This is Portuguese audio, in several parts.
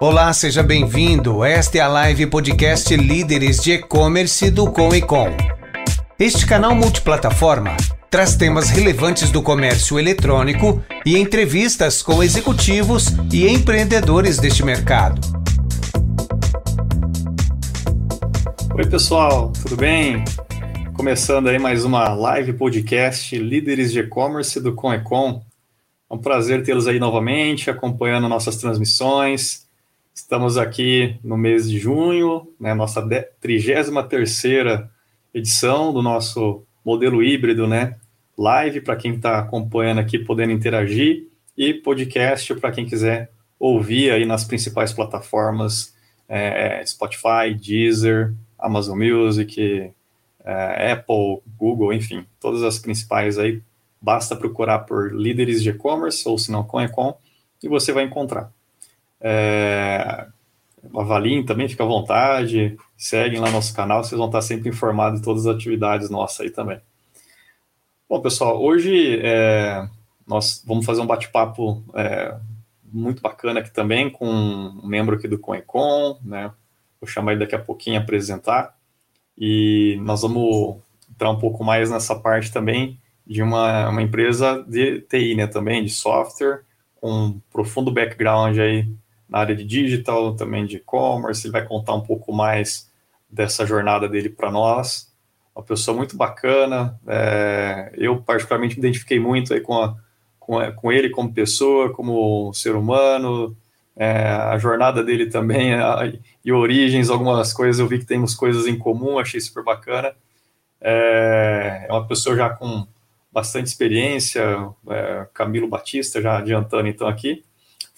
Olá, seja bem-vindo. Esta é a live podcast Líderes de E-Commerce do Com e Com. Este canal multiplataforma traz temas relevantes do comércio eletrônico e entrevistas com executivos e empreendedores deste mercado. Oi, pessoal, tudo bem? Começando aí mais uma live podcast Líderes de E-Commerce do Com e Com. É um prazer tê-los aí novamente, acompanhando nossas transmissões Estamos aqui no mês de junho, né, nossa 33 edição do nosso modelo híbrido, né? Live para quem está acompanhando aqui, podendo interagir, e podcast para quem quiser ouvir aí nas principais plataformas, é, Spotify, Deezer, Amazon Music, é, Apple, Google, enfim, todas as principais aí. Basta procurar por líderes de e-commerce, ou se não, com Ecom, e você vai encontrar. É, avaliem também, fica à vontade, seguem lá nosso canal, vocês vão estar sempre informados de todas as atividades nossas aí também. Bom, pessoal, hoje é, nós vamos fazer um bate-papo é, muito bacana aqui também com um membro aqui do ConEcon, né? Vou chamar ele daqui a pouquinho a apresentar. E nós vamos entrar um pouco mais nessa parte também de uma, uma empresa de TI, né? Também de software, com um profundo background aí na área de digital, também de e-commerce. Ele vai contar um pouco mais dessa jornada dele para nós. Uma pessoa muito bacana. É, eu, particularmente, me identifiquei muito aí com, a, com, com ele como pessoa, como ser humano. É, a jornada dele também a, e origens, algumas coisas eu vi que temos coisas em comum, achei super bacana. É, é uma pessoa já com bastante experiência, é, Camilo Batista, já adiantando então aqui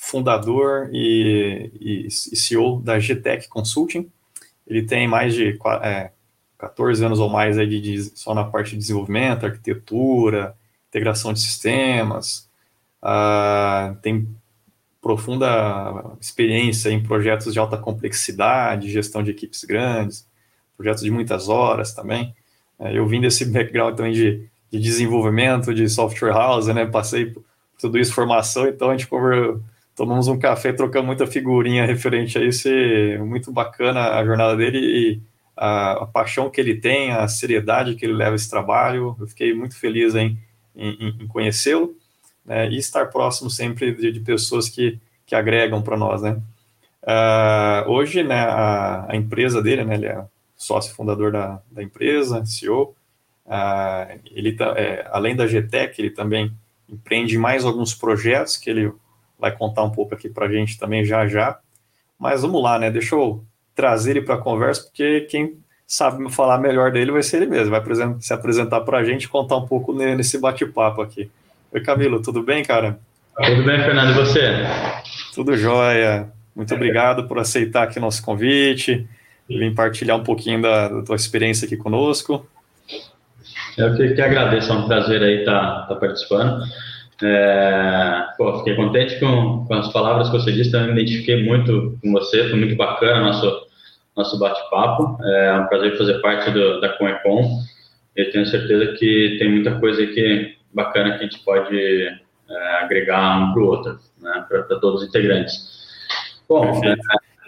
fundador e, e, e CEO da GTEC Consulting. Ele tem mais de é, 14 anos ou mais aí de, de, só na parte de desenvolvimento, arquitetura, integração de sistemas, uh, tem profunda experiência em projetos de alta complexidade, gestão de equipes grandes, projetos de muitas horas também. É, eu vim desse background também de, de desenvolvimento de software house, né? Passei por tudo isso, formação, então a gente tomamos um café, trocamos muita figurinha referente a isso, muito bacana a jornada dele e a, a, paixão que ele tem, a seriedade que ele leva esse trabalho. Eu fiquei muito feliz em, em, em conhecê-lo né, e estar próximo sempre de, de pessoas que, que agregam para nós, né. Uh, hoje, né, a, a, empresa dele, né, ele é sócio fundador da, da empresa, CEO, uh, ah, ele tá, é, além da GTEC, ele também empreende mais alguns projetos que ele vai contar um pouco aqui para a gente também já já. Mas vamos lá, né? Deixa eu trazer ele para a conversa, porque quem sabe falar melhor dele vai ser ele mesmo. Vai se apresentar para a gente e contar um pouco nesse bate-papo aqui. Oi, Camilo, tudo bem, cara? Tudo bem, Fernando, e você? Tudo jóia. Muito obrigado por aceitar aqui nosso convite e vir partilhar um pouquinho da, da tua experiência aqui conosco. Eu que, que agradeço, é um prazer aí estar tá, tá participando. É, pô, fiquei contente com, com, as palavras que você disse, também me identifiquei muito com você, foi muito bacana nosso, nosso bate-papo. É um prazer fazer parte do, da Conecon. Eu tenho certeza que tem muita coisa que bacana que a gente pode é, agregar um para o outro, né, para todos os integrantes. Bom, é,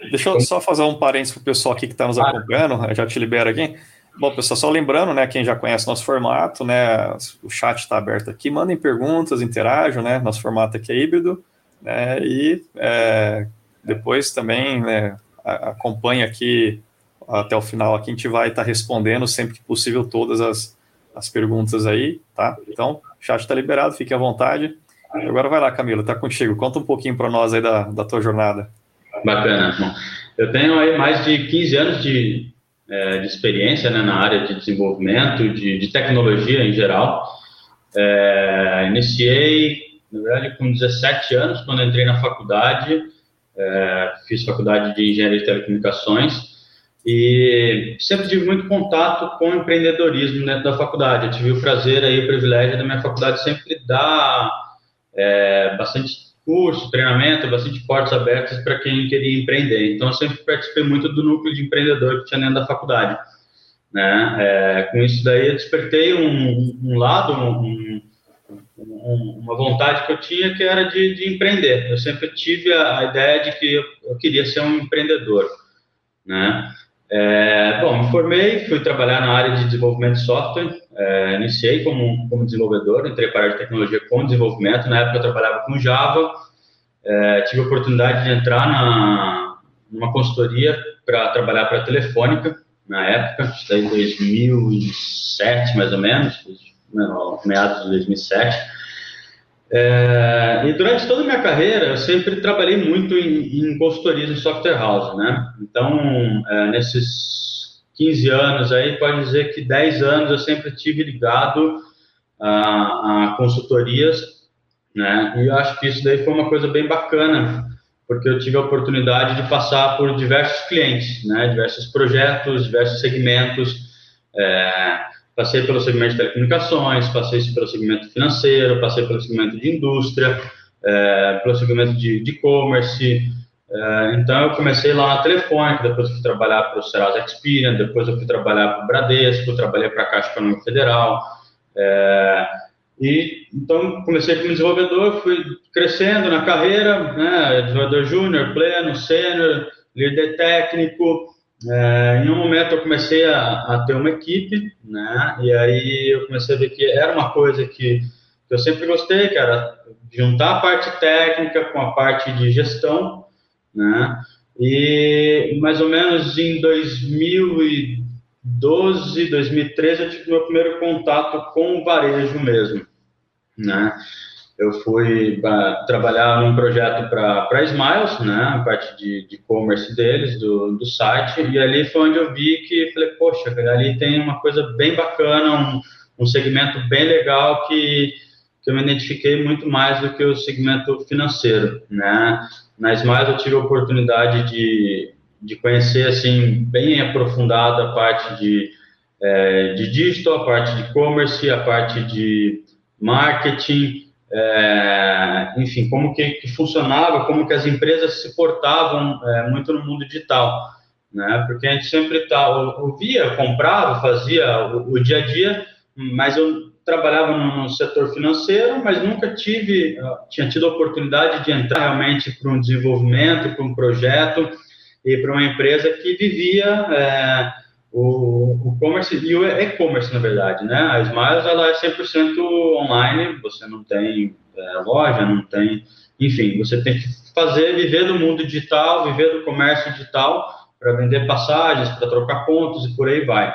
deixa eu só fazer um parênteses para o pessoal aqui que está nos acompanhando, eu já te libero aqui. Bom, pessoal, só lembrando, né, quem já conhece nosso formato, né, o chat está aberto aqui, mandem perguntas, interajam, né, nosso formato aqui é híbrido, né, e é, depois também, né, acompanhe aqui até o final, aqui a gente vai estar tá respondendo sempre que possível todas as, as perguntas aí, tá? Então, o chat está liberado, fique à vontade. Agora vai lá, Camila, tá contigo, conta um pouquinho para nós aí da, da tua jornada. Bacana. Eu tenho aí mais de 15 anos de, é, de experiência né, na área de desenvolvimento, de, de tecnologia em geral. É, iniciei, na verdade, com 17 anos, quando entrei na faculdade, é, fiz faculdade de engenharia de telecomunicações e sempre tive muito contato com empreendedorismo dentro da faculdade. Eu tive o prazer e o privilégio da minha faculdade sempre dar é, bastante curso, treinamento, bastante portas abertas para quem queria empreender. Então, eu sempre participei muito do núcleo de empreendedor que tinha dentro da faculdade. Né? É, com isso daí, eu despertei um, um lado, um, um, uma vontade que eu tinha que era de, de empreender. Eu sempre tive a, a ideia de que eu, eu, queria ser um empreendedor, né? É, bom, me formei, fui trabalhar na área de desenvolvimento de software, é, iniciei como, como desenvolvedor, entrei para a área de tecnologia com desenvolvimento, na época eu trabalhava com Java, é, tive a oportunidade de entrar na, numa consultoria para trabalhar para a Telefônica, na época, isso daí em 2007, mais ou menos, meados de 2007. É, e durante toda a minha carreira, eu sempre trabalhei muito em, em consultorias em software house, né? Então, é, nesses 15 anos aí, pode dizer que 10 anos eu sempre tive ligado a, a consultorias, né? E eu acho que isso daí foi uma coisa bem bacana, porque eu tive a oportunidade de passar por diversos clientes, né? Diversos projetos, diversos segmentos, é, Passei pelo segmento de telecomunicações, passei pelo segmento financeiro, passei pelo segmento de indústria, é, pelo segmento de e-commerce. É, então, eu comecei lá na Telefônica, depois fui trabalhar para o Serasa Experian, depois eu fui trabalhar para o Bradesco, trabalhei para a Caixa Econômica Federal. É, e então comecei como desenvolvedor, fui crescendo na carreira, né, desenvolvedor júnior, pleno, sênior, líder técnico, é, em um momento eu comecei a, a, ter uma equipe, né? E aí eu comecei a ver que era uma coisa que, eu sempre gostei, que era juntar a parte técnica com a parte de gestão, né? E mais ou menos em 2012, 2013 eu tive meu primeiro contato com o varejo mesmo, né? Eu fui trabalhar num projeto para a Smiles, né, a parte de e-commerce deles, do, do site, e ali foi onde eu vi que, falei, poxa, ali tem uma coisa bem bacana, um, um segmento bem legal que, que eu me identifiquei muito mais do que o segmento financeiro, né. Na Smiles eu tive a oportunidade de, de conhecer, assim, bem aprofundada a parte de, é, de digital, a parte de e-commerce, a parte de marketing, é, enfim, como que, que, funcionava, como que as empresas se portavam é, muito no mundo digital, né? Porque a gente sempre tá, ouvia, comprava, fazia o, o dia a dia, mas eu trabalhava no, setor financeiro, mas nunca tive, tinha tido a oportunidade de entrar realmente para um desenvolvimento, para um projeto e para uma empresa que vivia é, o, o commerce e o e-commerce, na verdade, né? A Smiles, ela é 100% online, você não tem é, loja, não tem... Enfim, você tem que fazer, viver do mundo digital, viver do comércio digital para vender passagens, para trocar pontos e por aí vai.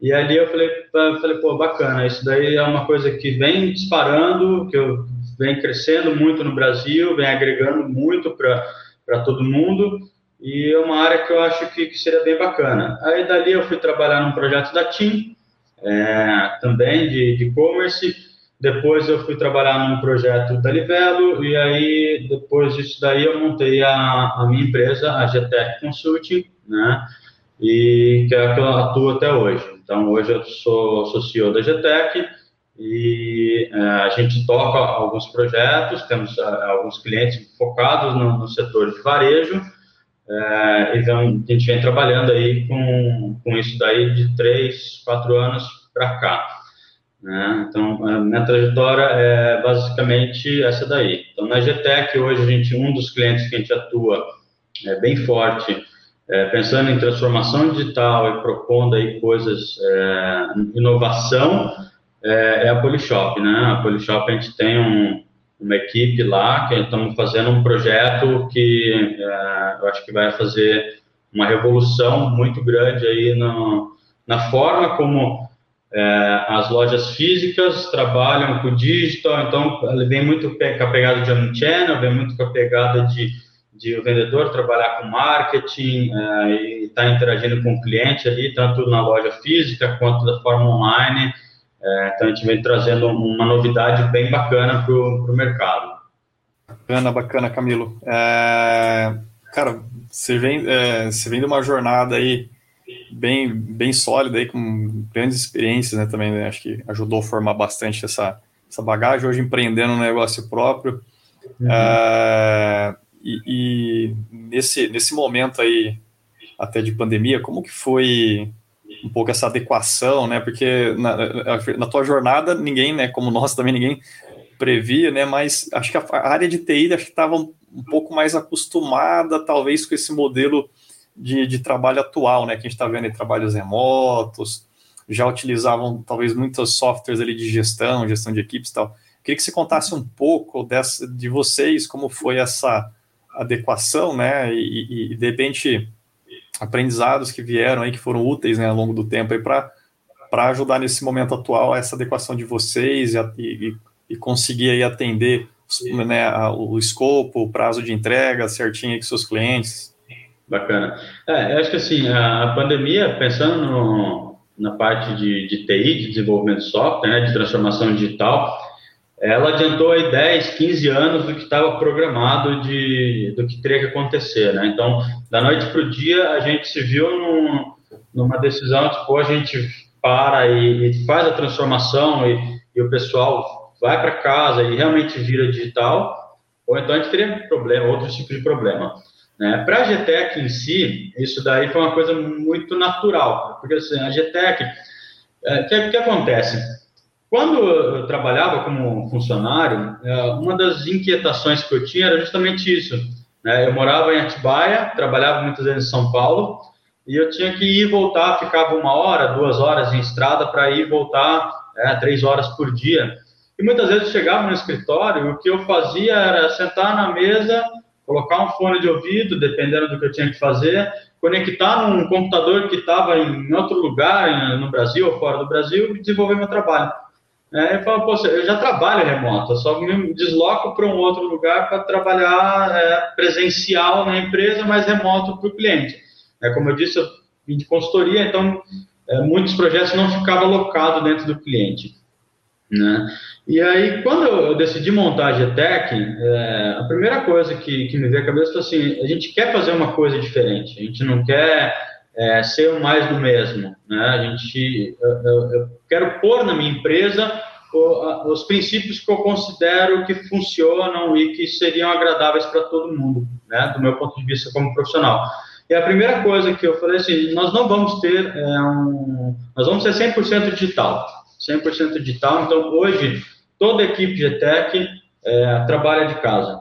E ali eu falei, eu falei, pô, bacana, isso daí é uma coisa que vem disparando, que eu vem crescendo muito no Brasil, vem agregando muito para todo mundo, e é uma área que eu acho que, que seria bem bacana. Aí dali eu fui trabalhar num projeto da TIM, é, também de e-commerce, depois eu fui trabalhar num projeto da Livelo, e aí depois disso daí eu montei a, a minha empresa, a GTEC Consulting, né, e que é a que eu atuo até hoje. Então hoje eu sou, sou CEO da GTEC, e é, a gente toca alguns projetos, temos é, alguns clientes focados no, no setor de varejo, é, então, a gente vem trabalhando aí com, com isso daí de três, quatro anos para cá. Né? Então, a minha trajetória é basicamente essa daí. Então, na GTEC, hoje, a gente, um dos clientes que a gente atua é bem forte, é, pensando em transformação digital e propondo aí coisas, é, inovação, é, é, a Polishop, né? A Polishop, a gente tem um, uma equipe lá, que estamos fazendo um projeto que é, eu acho que vai fazer uma revolução muito grande aí no, na forma como é, as lojas físicas trabalham com o digital, então ele vem muito com a pegada de omnichannel, vem muito com a pegada de, de o vendedor trabalhar com marketing é, e estar tá interagindo com o cliente ali, tanto na loja física quanto da forma online, é, então a gente vem trazendo uma novidade bem bacana para o mercado. Bacana, bacana, Camilo. É, cara, você vem, é, você vem de uma jornada aí bem, bem sólida aí, com grandes experiências, né? Também né, acho que ajudou a formar bastante essa, essa bagagem. Hoje empreendendo um negócio próprio. Uhum. É, e, e nesse, nesse momento aí, até de pandemia, como que foi um pouco essa adequação, né? Porque na, na tua jornada, ninguém, né, como nós também, ninguém previa, né? Mas acho que a área de TI estava um, um, pouco mais acostumada, talvez, com esse modelo de, de trabalho atual, né? Que a gente está vendo em trabalhos remotos, já utilizavam talvez muitos softwares ali de gestão, gestão de equipes e tal. Queria que você contasse um pouco dessa, de vocês, como foi essa adequação, né? E, e, de repente aprendizados que vieram aí que foram úteis né, ao longo do tempo aí para ajudar nesse momento atual essa adequação de vocês e, e, e conseguir aí atender né, o escopo, o prazo de entrega certinho com seus clientes. Bacana. É, eu acho que assim, a pandemia, pensando no, na parte de, de TI, de desenvolvimento de software, né, de transformação digital, ela adiantou aí 10, 15 anos do que estava programado de, do que teria que acontecer, né? Então, da noite para o dia, a gente se viu num, numa decisão, tipo, a gente para e, e faz a transformação e, e o pessoal vai para casa e realmente vira digital, ou então a gente teria problema, outro tipo de problema. Né? Para a GTEC em si, isso daí foi uma coisa muito natural, porque assim, a GTEC, o é, que, que acontece? Quando eu trabalhava como funcionário, é, uma das inquietações que eu tinha era justamente isso. Né? Eu morava em Atibaia, trabalhava muitas vezes em São Paulo, e eu tinha que ir e voltar, ficava uma hora, duas horas em estrada para ir e voltar é, três horas por dia. E muitas vezes eu chegava no escritório, e o que eu fazia era sentar na mesa, colocar um fone de ouvido, dependendo do que eu tinha que fazer, conectar num computador que estava em outro lugar, no Brasil ou fora do Brasil, e desenvolver meu trabalho. É, eu falo, poxa, eu já trabalho remoto, eu só me desloco para um outro lugar para trabalhar é, presencial na empresa, mas remoto para o cliente. É, como eu disse, eu vim de consultoria, então é, muitos projetos não ficavam alocados dentro do cliente. Né? E aí, quando eu decidi montar a GTEC, é, a primeira coisa que, que me veio à cabeça foi assim, a gente quer fazer uma coisa diferente, a gente não quer é, ser mais do mesmo. Né? A gente, eu, eu quero pôr na minha empresa os princípios que eu considero que funcionam e que seriam agradáveis para todo mundo, né, do meu ponto de vista como profissional. E a primeira coisa que eu falei assim, nós não vamos ter é, um, nós vamos ser 100% digital, 100% digital. Então hoje toda a equipe de é, trabalha de casa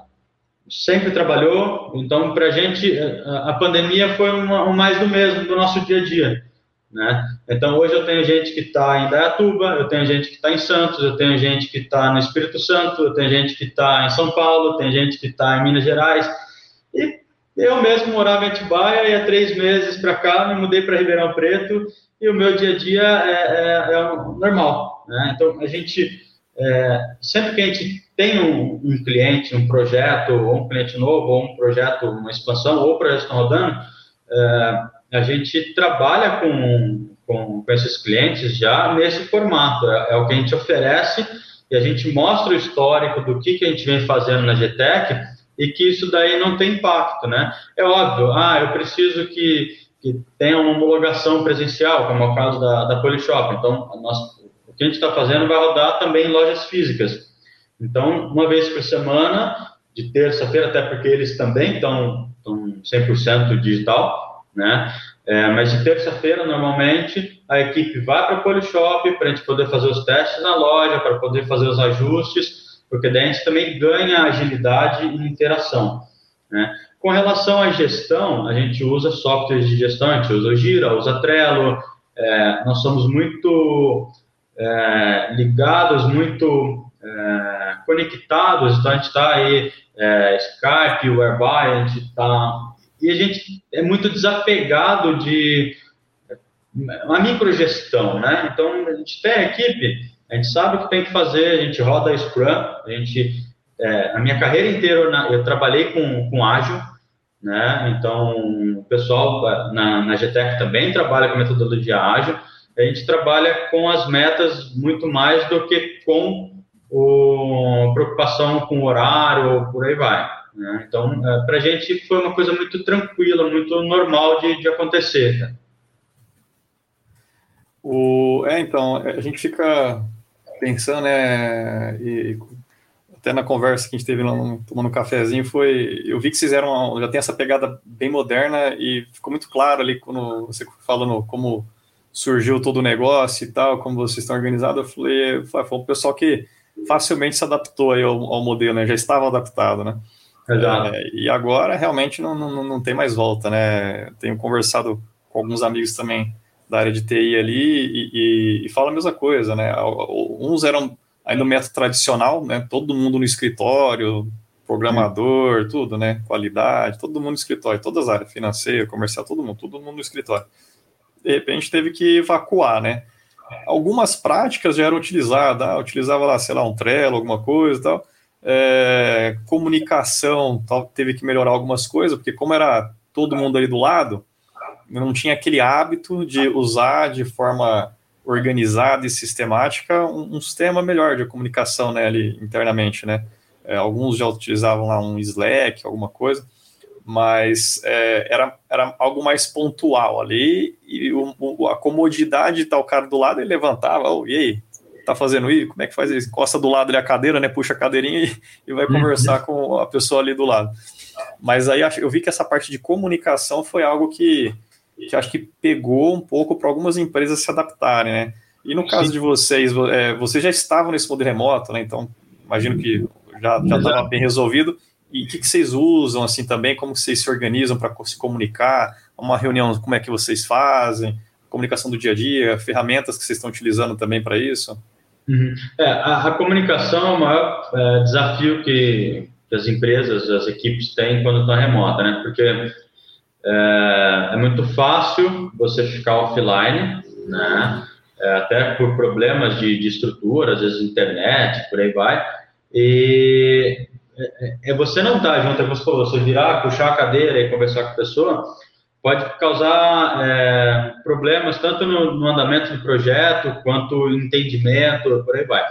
sempre trabalhou, então para a gente a pandemia foi uma, um mais do mesmo do nosso dia a dia, né? Então hoje eu tenho gente que está em Dayatuba, eu tenho gente que está em Santos, eu tenho gente que está no Espírito Santo, eu tenho gente que está em São Paulo, tem gente que está em Minas Gerais e eu mesmo morava em Atibaia e há três meses para cá me mudei para Ribeirão Preto e o meu dia a dia é, é, é normal, né? Então a gente é, sempre que a gente tem um, um, cliente, um projeto, ou um cliente novo, ou um projeto, uma expansão, ou projetos estão rodando, é, a gente trabalha com, com, com, esses clientes já nesse formato. É, é, o que a gente oferece e a gente mostra o histórico do que, que a gente vem fazendo na GTEC e que isso daí não tem impacto, né? É óbvio, ah, eu preciso que, que tenha uma homologação presencial, como é o caso da, da Polishop. Então, nós, que a gente está fazendo vai rodar também em lojas físicas. Então, uma vez por semana, de terça-feira, até porque eles também estão, estão 100% digital, né? É, mas de terça-feira, normalmente, a equipe vai para o Polishop para a gente poder fazer os testes na loja, para poder fazer os ajustes, porque daí a gente também ganha agilidade e interação. Né? Com relação à gestão, a gente usa softwares de gestão, a gente usa o Gira, usa Trello, é, nós somos muito é, ligados, muito é, conectados, então a gente está aí, é, Skype, Whereby, a gente está. E a gente é muito desapegado de uma microgestão, né? Então a gente tem a equipe, a gente sabe o que tem que fazer, a gente roda Scrum, a gente. É, a minha carreira inteira eu trabalhei com, com ágil, né? Então o pessoal na, na GTEC também trabalha com metodologia ágil. A gente trabalha com as metas muito mais do que com ou preocupação com horário, por aí vai. Né? Então, é, para a gente foi uma coisa muito tranquila, muito normal de, de acontecer. Né? O, é, então, a gente fica pensando, né, e, até na conversa que a gente teve lá no, tomando um cafezinho, foi, eu vi que vocês eram, já tem essa pegada bem moderna e ficou muito claro ali quando você falando como surgiu todo o negócio e tal, como vocês estão organizados, eu falei, foi um pessoal que facilmente se adaptou aí ao, ao modelo, né? Já estava adaptado, né? É, e agora realmente não, não, não tem mais volta, né? Tenho conversado com alguns amigos também da área de TI ali e, e, e fala a mesma coisa, né? Uns eram ainda o método tradicional, né? Todo mundo no escritório, programador, tudo, né? Qualidade, todo mundo no escritório, todas as áreas, financeiro, comercial, todo mundo, todo mundo no escritório. De repente teve que evacuar, né? Algumas práticas já eram utilizadas, ah, utilizava lá, sei lá, um Trello, alguma coisa e tal. É, comunicação tal, teve que melhorar algumas coisas, porque como era todo mundo ali do lado, não tinha aquele hábito de usar de forma organizada e sistemática um, um sistema melhor de comunicação né, ali internamente, né? É, alguns já utilizavam lá um Slack, alguma coisa, mas é, era, era algo mais pontual ali e o, o, a comodidade de estar o cara do lado, ele levantava, oh, e aí, tá fazendo isso? Como é que faz isso? Encosta do lado ali a cadeira, né? Puxa a cadeirinha e, e vai conversar com a pessoa ali do lado. Mas aí eu vi que essa parte de comunicação foi algo que, que acho que pegou um pouco para algumas empresas se adaptarem, né? E no caso Sim. de vocês, é, vocês já estavam nesse modelo remoto, né? Então, imagino que já estava bem resolvido. E o que, que, vocês usam, assim, também? Como vocês se organizam para se comunicar? Uma reunião, como é que vocês fazem? Comunicação do dia a dia, ferramentas que vocês estão utilizando também para isso? Uhum. É, a, a, comunicação é o maior é, desafio que, que, as empresas, as equipes têm quando estão remota, né? Porque é, é, muito fácil você ficar offline, né? É, até por problemas de, de, estrutura, às vezes internet, por aí vai. E é, é você não estar tá junto, é você, você virar, puxar a cadeira e conversar com a pessoa, pode causar é, problemas tanto no, no, andamento do projeto quanto entendimento, por aí vai.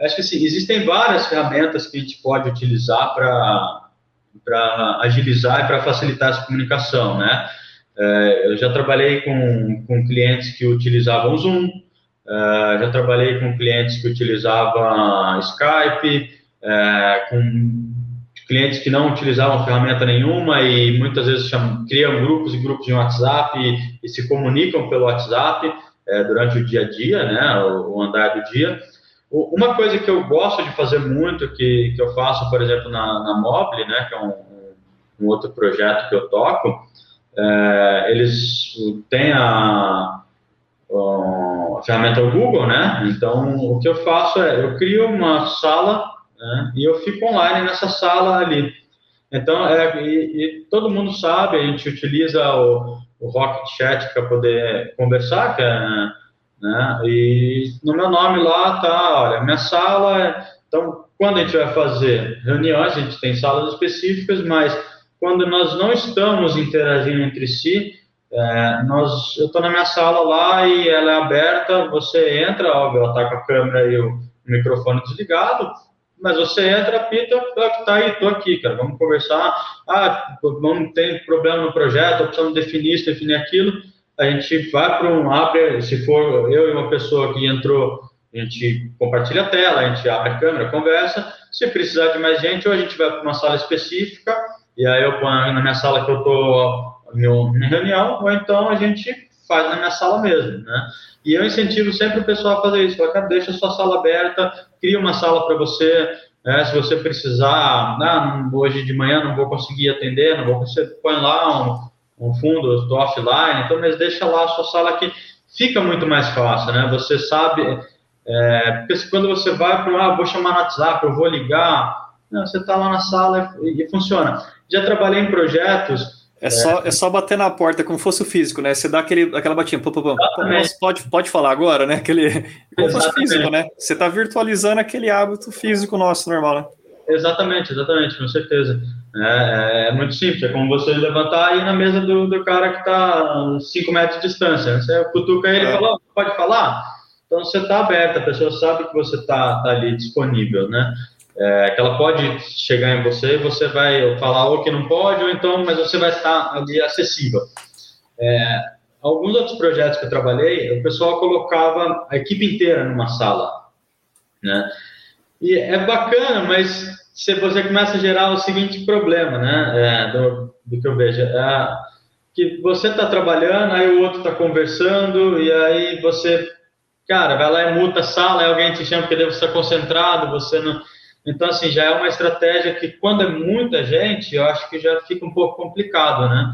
Acho que assim, existem várias ferramentas que a gente pode utilizar para agilizar e para facilitar essa comunicação, né? É, eu já trabalhei com, com clientes que utilizavam Zoom, é, já trabalhei com clientes que utilizavam Skype, é, com clientes que não utilizavam ferramenta nenhuma e muitas vezes chamam, criam grupos e grupos de WhatsApp e, e se comunicam pelo WhatsApp é, durante o dia a dia, né, o, o, andar do dia. Uma coisa que eu gosto de fazer muito, que, que eu faço, por exemplo, na, na Mobile, né, que é um, um outro projeto que eu toco, é, eles têm a, a ferramenta Google, né? Então, o que eu faço é, eu crio uma sala né? e eu fico online nessa sala ali. Então, é, e, e todo mundo sabe, a gente utiliza o, o Rocket Chat para poder conversar, que é, né? E no meu nome lá tá, olha, minha sala. É, então, quando a gente vai fazer reuniões, a gente tem salas específicas, mas quando nós não estamos interagindo entre si, é, nós, eu estou na minha sala lá e ela é aberta, você entra, óbvio, ela está com a câmera e o microfone desligado, mas você entra, pita, tá aí, tô aqui, cara, vamos conversar. Ah, vamos ter problema no projeto, precisamos definir isso, definir aquilo. A gente vai para um abre, se for eu e uma pessoa que entrou, a gente compartilha a tela, a gente abre a câmera, conversa. Se precisar de mais gente, ou a gente vai para uma sala específica, e aí eu ponho na minha sala que eu tô em reunião, ou então a gente faz na minha sala mesmo, né? E eu incentivo sempre o pessoal a fazer isso. Fala, cara, deixa a sua sala aberta, cria uma sala para você. Né? Se você precisar, ah, hoje de manhã não vou conseguir atender, não vou você põe lá um, um fundo, estou offline, então, mas deixa lá a sua sala que fica muito mais fácil, né? Você sabe, é, porque quando você vai para, ah, vou chamar no WhatsApp, eu vou ligar, não, você está lá na sala e, e funciona. Já trabalhei em projetos é, é, só, é só bater na porta como fosse o físico, né? Você dá aquele, aquela batinha, pô, pô, pô. pode, pode falar agora, né? Aquele, como fosse físico, né? Você está virtualizando aquele hábito físico nosso normal, né? Exatamente, exatamente, com certeza. É, é, é muito simples, é como você levantar e ir na mesa do, do cara que está 5 metros de distância. Você cutuca ele e é. fala, pode falar? Então você está aberto, a pessoa sabe que você está tá ali disponível, né? É, que ela pode chegar em você você vai falar ou que não pode, ou então, mas você vai estar ali acessível. É, alguns outros projetos que eu trabalhei, o pessoal colocava a equipe inteira numa sala, né? E é bacana, mas se você começa a gerar o seguinte problema, né? É, do, do, que eu vejo, é, que você está trabalhando, aí o outro está conversando, e aí você cara, vai lá e muta a sala, aí alguém te chama porque deve estar concentrado, você não. Então, assim, já é uma estratégia que, quando é muita gente, eu acho que já fica um pouco complicado, né?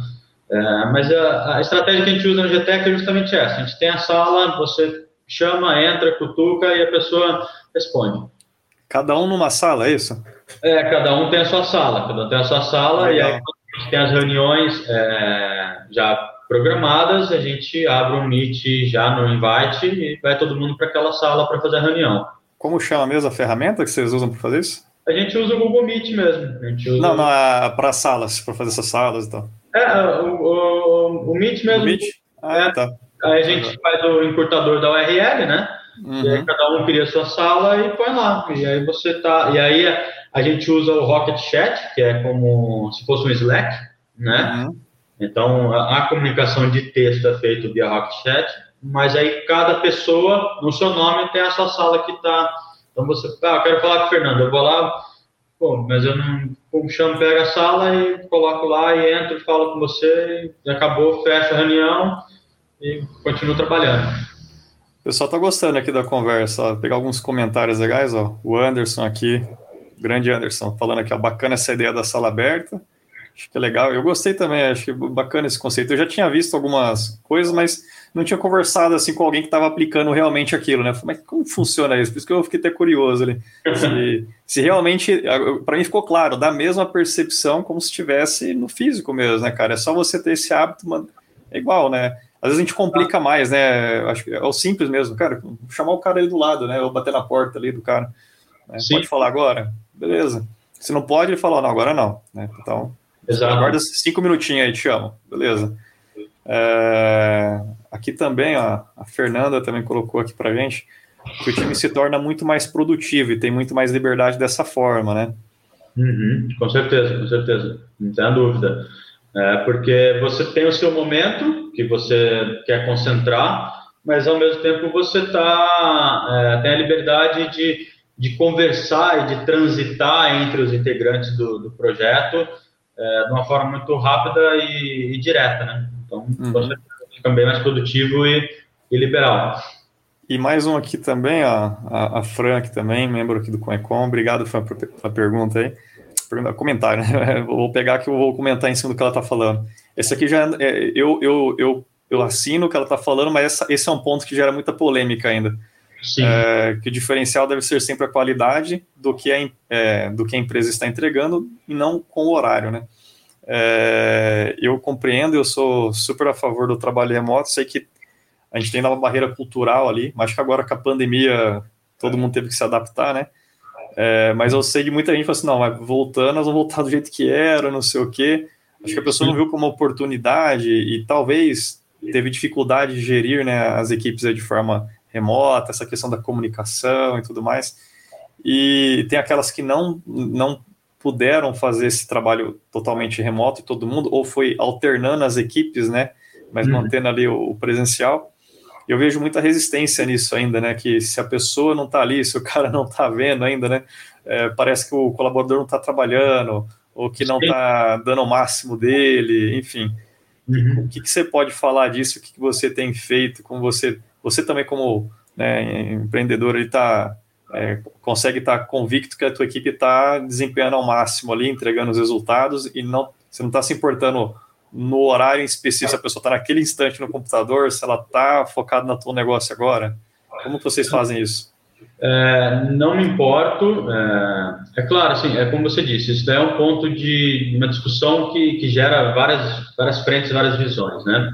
É, mas a, a, estratégia que a gente usa no GTEC é justamente essa: a gente tem a sala, você chama, entra, cutuca e a pessoa responde. Cada um numa sala, é isso? É, cada um tem a sua sala, cada um tem a sua sala, Legal. e aí a gente tem as reuniões é, já programadas, a gente abre um Meet já no invite e vai todo mundo para aquela sala para fazer a reunião. Como chama mesmo a ferramenta que vocês usam para fazer isso? A gente usa o Google Meet mesmo. Usa... Não, não, é para salas, para fazer essas salas e tal. É, o, o, o Meet mesmo. O Meet? Ah, é, tá. Aí a gente faz o encurtador da URL, né? Uhum. E aí cada um cria a sua sala e põe lá. E aí você tá. E aí a gente usa o Rocket Chat, que é como se fosse um Slack, né? Uhum. Então a, a, comunicação de texto é feita via Rocket Chat, mas aí cada pessoa, no seu nome, tem a sua sala que está. Então você, ah, eu quero falar com o Fernando, eu vou lá, pô, mas eu não chamo, pega a sala e coloco lá e entro, falo com você, e acabou, fecha a reunião e continuo trabalhando. O pessoal tá gostando aqui da conversa, ó. pegar alguns comentários legais, ó. O Anderson aqui, grande Anderson, falando aqui, ó, bacana essa ideia da sala aberta. Acho que é legal. Eu gostei também, acho que bacana esse conceito. Eu já tinha visto algumas coisas, mas não tinha conversado assim com alguém que estava aplicando realmente aquilo, né? Mas como funciona isso? Por isso que eu fiquei até curioso ali. Se, se realmente, para mim ficou claro, dá a mesma percepção como se estivesse no físico mesmo, né, cara? É só você ter esse hábito, mano. É igual, né? Às vezes a gente complica mais, né? Acho que é o simples mesmo, cara. Chamar o cara ali do lado, né? Ou bater na porta ali do cara. Né? Pode falar agora? Beleza. Se não pode, ele fala, não, agora não. Né? Então, Exato. Aguarda cinco minutinhos aí, te chamo. Beleza. É, aqui também, ó, a Fernanda também colocou aqui pra gente que o time se torna muito mais produtivo e tem muito mais liberdade dessa forma, né? Uhum, com certeza, com certeza, não tem dúvida. É, porque você tem o seu momento que você quer concentrar, mas ao mesmo tempo você tá, é, tem a liberdade de, de conversar e de transitar entre os integrantes do, do projeto é, de uma forma muito rápida e, e direta, né? Então, uhum. você fica bem mais produtivo e, e, liberal. E mais um aqui também, ó, a, a Fran aqui também, membro aqui do Conecom, obrigado Fran pela pergunta aí, pergunta, comentário, né? vou pegar que eu vou comentar em cima do que ela está falando. Esse aqui já, é, eu, eu, eu, eu assino o que ela está falando, mas essa, esse é um ponto que gera muita polêmica ainda. É, que o diferencial deve ser sempre a qualidade do que a, é, do que a empresa está entregando e não com o horário, né? É, eu compreendo, eu sou super a favor do trabalho remoto, sei que a gente tem uma barreira cultural ali, mas que agora com a pandemia todo mundo teve que se adaptar, né? É, mas eu sei de muita gente fala assim, não, mas voltando, nós vamos voltar do jeito que era, não sei o quê. Acho que a pessoa não viu como oportunidade e talvez teve dificuldade de gerir né, as equipes de forma remota, essa questão da comunicação e tudo mais. E tem aquelas que não, não puderam fazer esse trabalho totalmente remoto, todo mundo, ou foi alternando as equipes, né? Mas uhum. mantendo ali o, o, presencial. Eu vejo muita resistência nisso ainda, né? Que se a pessoa não está ali, se o cara não está vendo ainda, né? É, parece que o colaborador não está trabalhando, ou que não está dando o máximo dele, enfim. Uhum. O que, que, você pode falar disso? O que, que você tem feito? Como você você também como né, empreendedor ele tá é, consegue estar tá convicto que a tua equipe está desempenhando ao máximo ali, entregando os resultados e não você não está se importando no horário específico, se a pessoa está naquele instante no computador, se ela está focada no teu negócio agora. Como vocês fazem isso? É, não me importo. É, é, claro, assim, é como você disse, isso é um ponto de uma discussão que, que gera várias, várias frentes, várias visões, né?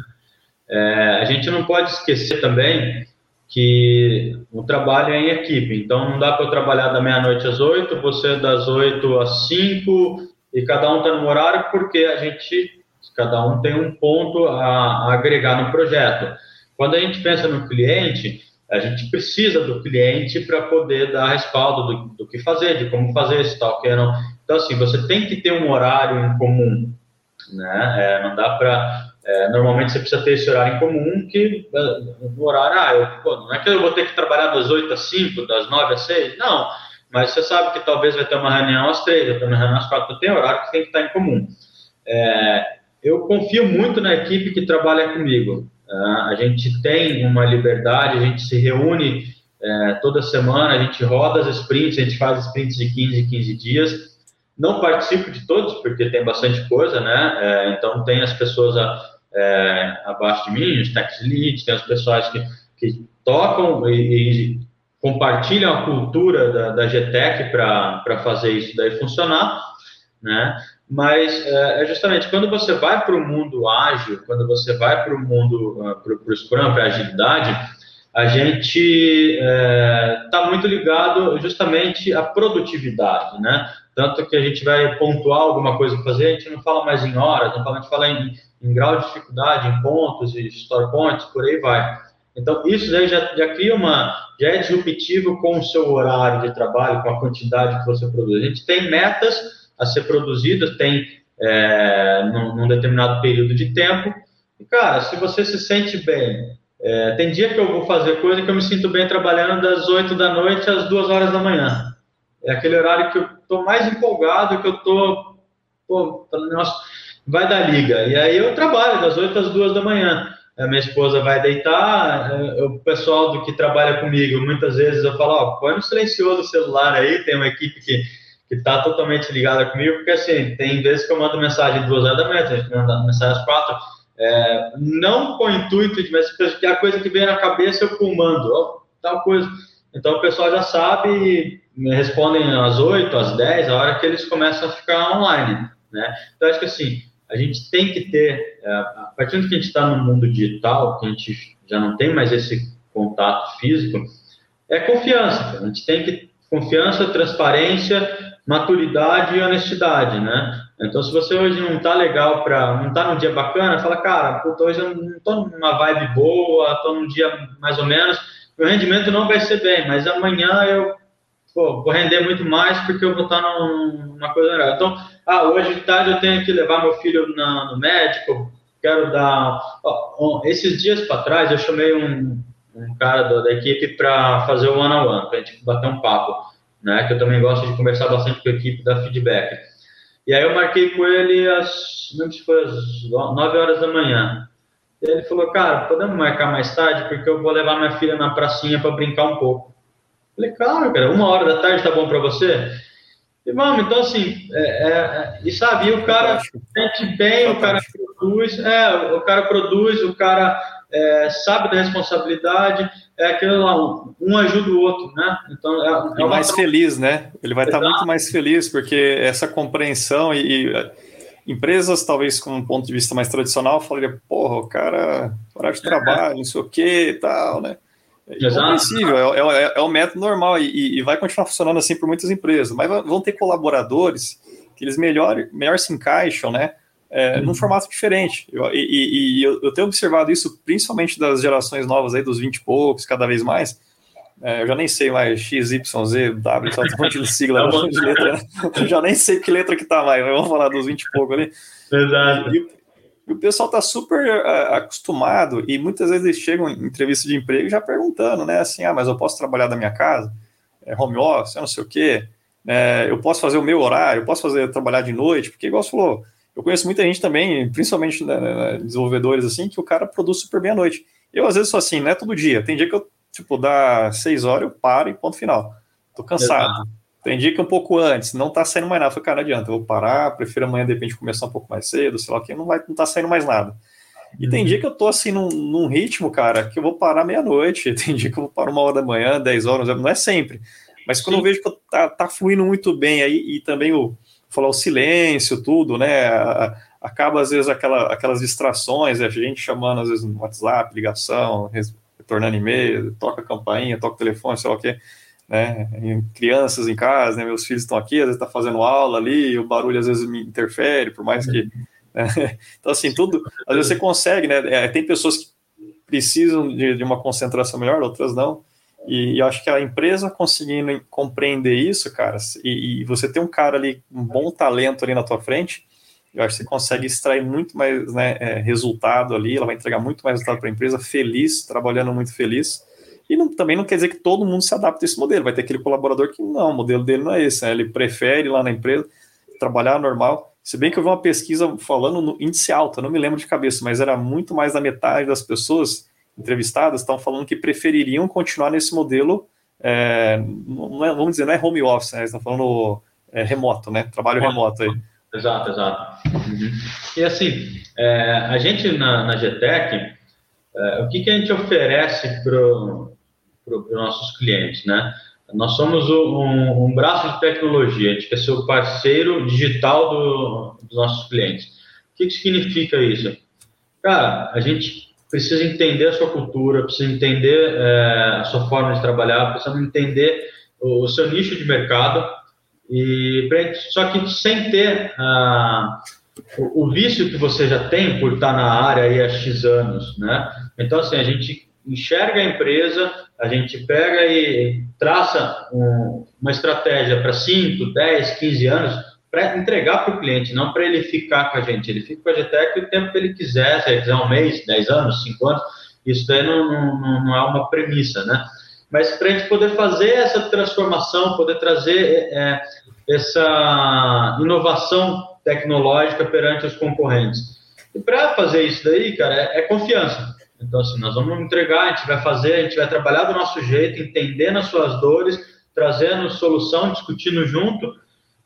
É, a gente não pode esquecer também que o trabalho é em equipe, então não dá para eu trabalhar da meia-noite às oito, você das oito às cinco, e cada um está no horário, porque a gente, cada um tem um ponto a, a agregar no projeto. Quando a gente pensa no cliente, a gente precisa do cliente para poder dar respaldo do, do, que fazer, de como fazer, se tal, que não. Então, assim, você tem que ter um horário em comum, né? É, não dá para é, normalmente você precisa ter esse horário em comum, que é, no horário, ah, eu, pô, não é que eu vou ter que trabalhar das 8 às 5, das 9 às 6, não, mas você sabe que talvez vai ter uma reunião às 3, vai ter uma reunião às 4, tem horário que tem que estar em comum. É, eu confio muito na equipe que trabalha comigo, Uh, a gente tem uma liberdade, a gente se reúne é, toda semana, a gente roda as sprints, a gente faz sprints de 15 15 dias. Não participo de todos, porque tem bastante coisa, né? É, então, tem as pessoas a, é, abaixo de mim, os tech leads, tem as pessoas que, que tocam e, e compartilham a cultura da, da GTEC para fazer isso daí funcionar, né? Mas é, é justamente quando você vai para o mundo ágil, quando você vai para o mundo, uh, para o Scrum, para a agilidade, a gente está é, tá muito ligado justamente à produtividade, né? Tanto que a gente vai pontuar alguma coisa para fazer, a gente não fala mais em horas, não fala, a gente fala em, em grau de dificuldade, em pontos e story points, por aí vai. Então, isso daí já, já cria uma, já é disruptivo com o seu horário de trabalho, com a quantidade que você produz. A gente tem metas a ser produzidas, tem é, num, num determinado período de tempo. E, cara, se você se sente bem, é, tem dia que eu vou fazer coisa que eu me sinto bem trabalhando das 8 da noite às 2 horas da manhã. É aquele horário que eu estou mais empolgado, que eu estou, pô, nossa, vai dar liga. E aí eu trabalho das 8 às 2 da manhã. A minha esposa vai deitar, é, o pessoal do que trabalha comigo, muitas vezes eu falo, ó, põe no silencioso o celular aí, tem uma equipe que que está totalmente ligada comigo, porque assim, tem vezes que eu mando mensagem duas horas da manhã, tem gente que manda mensagem às quatro, é, não com o intuito de, mas que a coisa que vem na cabeça eu comando, ó, tal coisa. Então o pessoal já sabe me respondem às 8, às 10, a hora que eles começam a ficar online, né? Então acho que assim, a gente tem que ter, é, a partir do que a gente está no mundo digital, que a gente já não tem mais esse contato físico, é confiança. A gente tem que confiança, transparência, maturidade e honestidade, né? Então, se você hoje não tá legal para, não tá num dia bacana, fala, cara, puta, hoje eu não tô numa vibe boa, tô num dia mais ou menos, meu rendimento não vai ser bem, mas amanhã eu pô, vou render muito mais porque eu vou estar numa coisa legal. Então, ah, hoje de tarde eu tenho que levar meu filho na, no médico, quero dar. Ó, esses dias para trás eu chamei um, um cara da, da equipe para fazer o one-on-one, para a gente bater um papo né? Que eu também gosto de conversar bastante com a equipe, dar feedback. E aí eu marquei com ele às, não sei se foi às 9 horas da manhã. Ele falou, cara, podemos marcar mais tarde, porque eu vou levar minha filha na pracinha para brincar um pouco. Falei, claro, cara, uma hora da tarde tá bom para você? E vamos, então assim, é, é, é, e sabe, o cara sente bem, o cara produz, é, o cara produz, o cara é, sabe da responsabilidade, é aquilo lá, um ajuda o outro, né? Então é, é mais feliz, né? Ele vai estar muito mais feliz porque essa compreensão e, e, empresas talvez com um ponto de vista mais tradicional falaria, porra, o cara horário de é. trabalho, não sei o que e tal, né? É compreensível, é, é, é, o método normal e, e, vai continuar funcionando assim por muitas empresas, mas vão ter colaboradores que eles melhor, melhor se encaixam, né? é, uhum. num formato diferente. Eu, e, e, eu, eu, tenho observado isso principalmente das gerações novas aí, dos 20 e poucos, cada vez mais. É, eu já nem sei mais X, Y, Z, W, só um monte de sigla, tá de letra, né? Eu já nem sei que letra que tá mais, vamos falar dos 20 e pouco ali. Verdade. E, e o pessoal tá super uh, acostumado e muitas vezes eles chegam em entrevista de emprego já perguntando, né, assim, ah, mas eu posso trabalhar da minha casa? É, home office, não sei o quê, é, eu posso fazer o meu horário, eu posso fazer trabalhar de noite, porque igual você falou, eu conheço muita gente também, principalmente né, né, desenvolvedores assim, que o cara produz super bem à noite. Eu às vezes sou assim, não é todo dia. Tem dia que eu, tipo, dá seis horas, eu paro e ponto final. Tô cansado. Exato. Tem dia que um pouco antes, não tá saindo mais nada. Falei, cara, não adianta, eu vou parar, prefiro amanhã de repente começar um pouco mais cedo, sei lá o que, não vai, não tá saindo mais nada. E tem uhum. dia que eu tô assim num, num ritmo, cara, que eu vou parar meia-noite, tem dia que eu vou parar uma hora da manhã, dez horas, não é sempre. Mas quando Sim. eu vejo que tá, tá fluindo muito bem aí, e também o, falar o silêncio, tudo, né? Acaba, às vezes, aquela, aquelas distrações, a gente chamando, às vezes, no WhatsApp, ligação, retornando e-mail, toca a campainha, toca o telefone, sei lá o quê, né? Crianças em casa, né? Meus filhos estão aqui, às vezes está fazendo aula ali, o barulho às vezes me interfere, por mais que. Né? Então, assim, tudo. Às vezes você consegue, né? É, tem pessoas que precisam de, de uma concentração melhor, outras não. E, eu acho que a empresa conseguindo compreender isso, cara, e, e, você ter um cara ali, um bom talento ali na tua frente, eu acho que você consegue extrair muito mais né, é, resultado ali, ela vai entregar muito mais resultado para a empresa, feliz, trabalhando muito feliz. E não, também não quer dizer que todo mundo se adapte a esse modelo, vai ter aquele colaborador que não, o modelo dele não é esse, né, ele prefere ir lá na empresa trabalhar normal. Se bem que eu vi uma pesquisa falando no índice alto, eu não me lembro de cabeça, mas era muito mais da metade das pessoas entrevistadas estavam falando que prefeririam continuar nesse modelo, é, não é, vamos dizer, não é home office, né? Estão falando é, remoto, né? Trabalho remoto aí. Exato, exato. Uhum. E assim, é, a gente na, na GTEC, é, o que, que a gente oferece para os nossos clientes, né? Nós somos um, um, braço de tecnologia, a gente quer ser o parceiro digital do, dos nossos clientes. O que, que significa isso? Cara, a gente precisa entender a sua cultura, precisa entender é, a sua forma de trabalhar, precisa entender o, o seu nicho de mercado, e só que sem ter ah, o, o, vício que você já tem por estar na área aí há X anos, né? Então, assim, a gente enxerga a empresa, a gente pega e traça um, uma estratégia para 5, 10, 15 anos, para entregar para o cliente, não para ele ficar com a gente. Ele fica com a GTEC o tempo que ele quiser, se ele quiser um mês, 10 anos, 5 anos, isso daí não, não, não é uma premissa, né? Mas para a gente poder fazer essa transformação, poder trazer é, essa inovação tecnológica perante os concorrentes. E para fazer isso daí, cara, é, é confiança. Então, assim, nós vamos entregar, a gente vai fazer, a gente vai trabalhar do nosso jeito, entendendo as suas dores, trazendo solução, discutindo junto,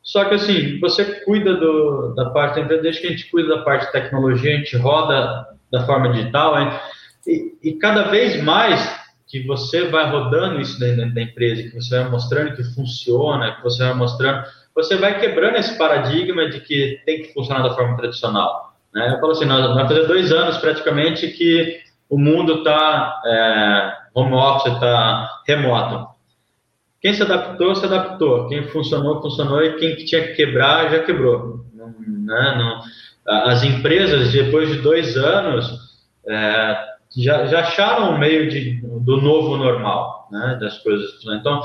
só que assim, você cuida do, da parte, desde que a gente cuida da parte de tecnologia, a gente roda da forma digital, hein? E, e cada vez mais que você vai rodando isso dentro da empresa, que você vai mostrando que funciona, que você vai mostrando, você vai quebrando esse paradigma de que tem que funcionar da forma tradicional. Né? Eu falo assim, nós vai fazer dois anos praticamente que o mundo está é, home office, está remoto. Quem se adaptou, se adaptou. Quem funcionou, funcionou. E quem tinha que quebrar, já quebrou. Não, né? não, as empresas, depois de dois anos, é, já, já acharam o meio de, do novo normal, né? das coisas. Então,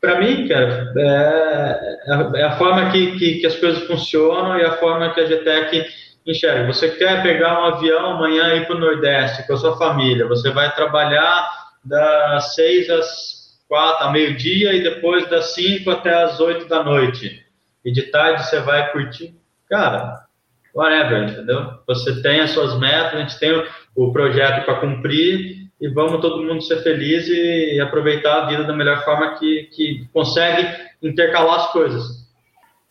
para mim, cara, é, é, a forma que, que, que, as coisas funcionam e a forma que a GTEC enxerga. Você quer pegar um avião amanhã e ir para o Nordeste com a sua família, você vai trabalhar das seis às quatro, a meio-dia e depois das cinco até as oito da noite. E de tarde você vai curtir. Cara, whatever, entendeu? Você tem as suas metas, a gente tem o, projeto para cumprir e vamos todo mundo ser feliz e, aproveitar a vida da melhor forma que, que consegue intercalar as coisas.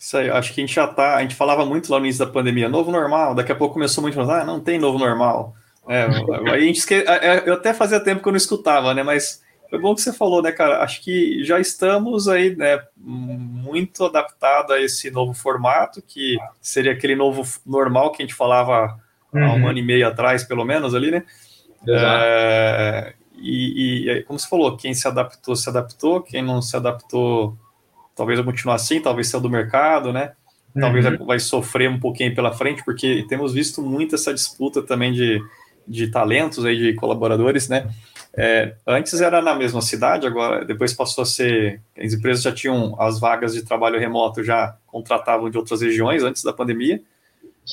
Isso aí, acho que a gente já tá. A gente falava muito lá no início da pandemia, novo normal, daqui a pouco começou muito a ah, não tem novo normal. É, a gente esque... É, é, eu até fazia tempo que eu não escutava, né? Mas foi bom que você falou, né, cara? Acho que já estamos aí, né, muito adaptado a esse novo formato, que seria aquele novo normal que a gente falava uhum. há um uhum. ano e meio atrás, pelo menos, ali, né? É, e, e, como você falou, quem se adaptou, se adaptou, quem não se adaptou, talvez vai continuar assim, talvez seja do mercado, né? Talvez uhum. vai sofrer um pouquinho pela frente, porque temos visto muito essa disputa também de, de talentos aí, de colaboradores, né? É, antes era na mesma cidade, agora depois passou a ser. As empresas já tinham as vagas de trabalho remoto, já contratavam de outras regiões antes da pandemia.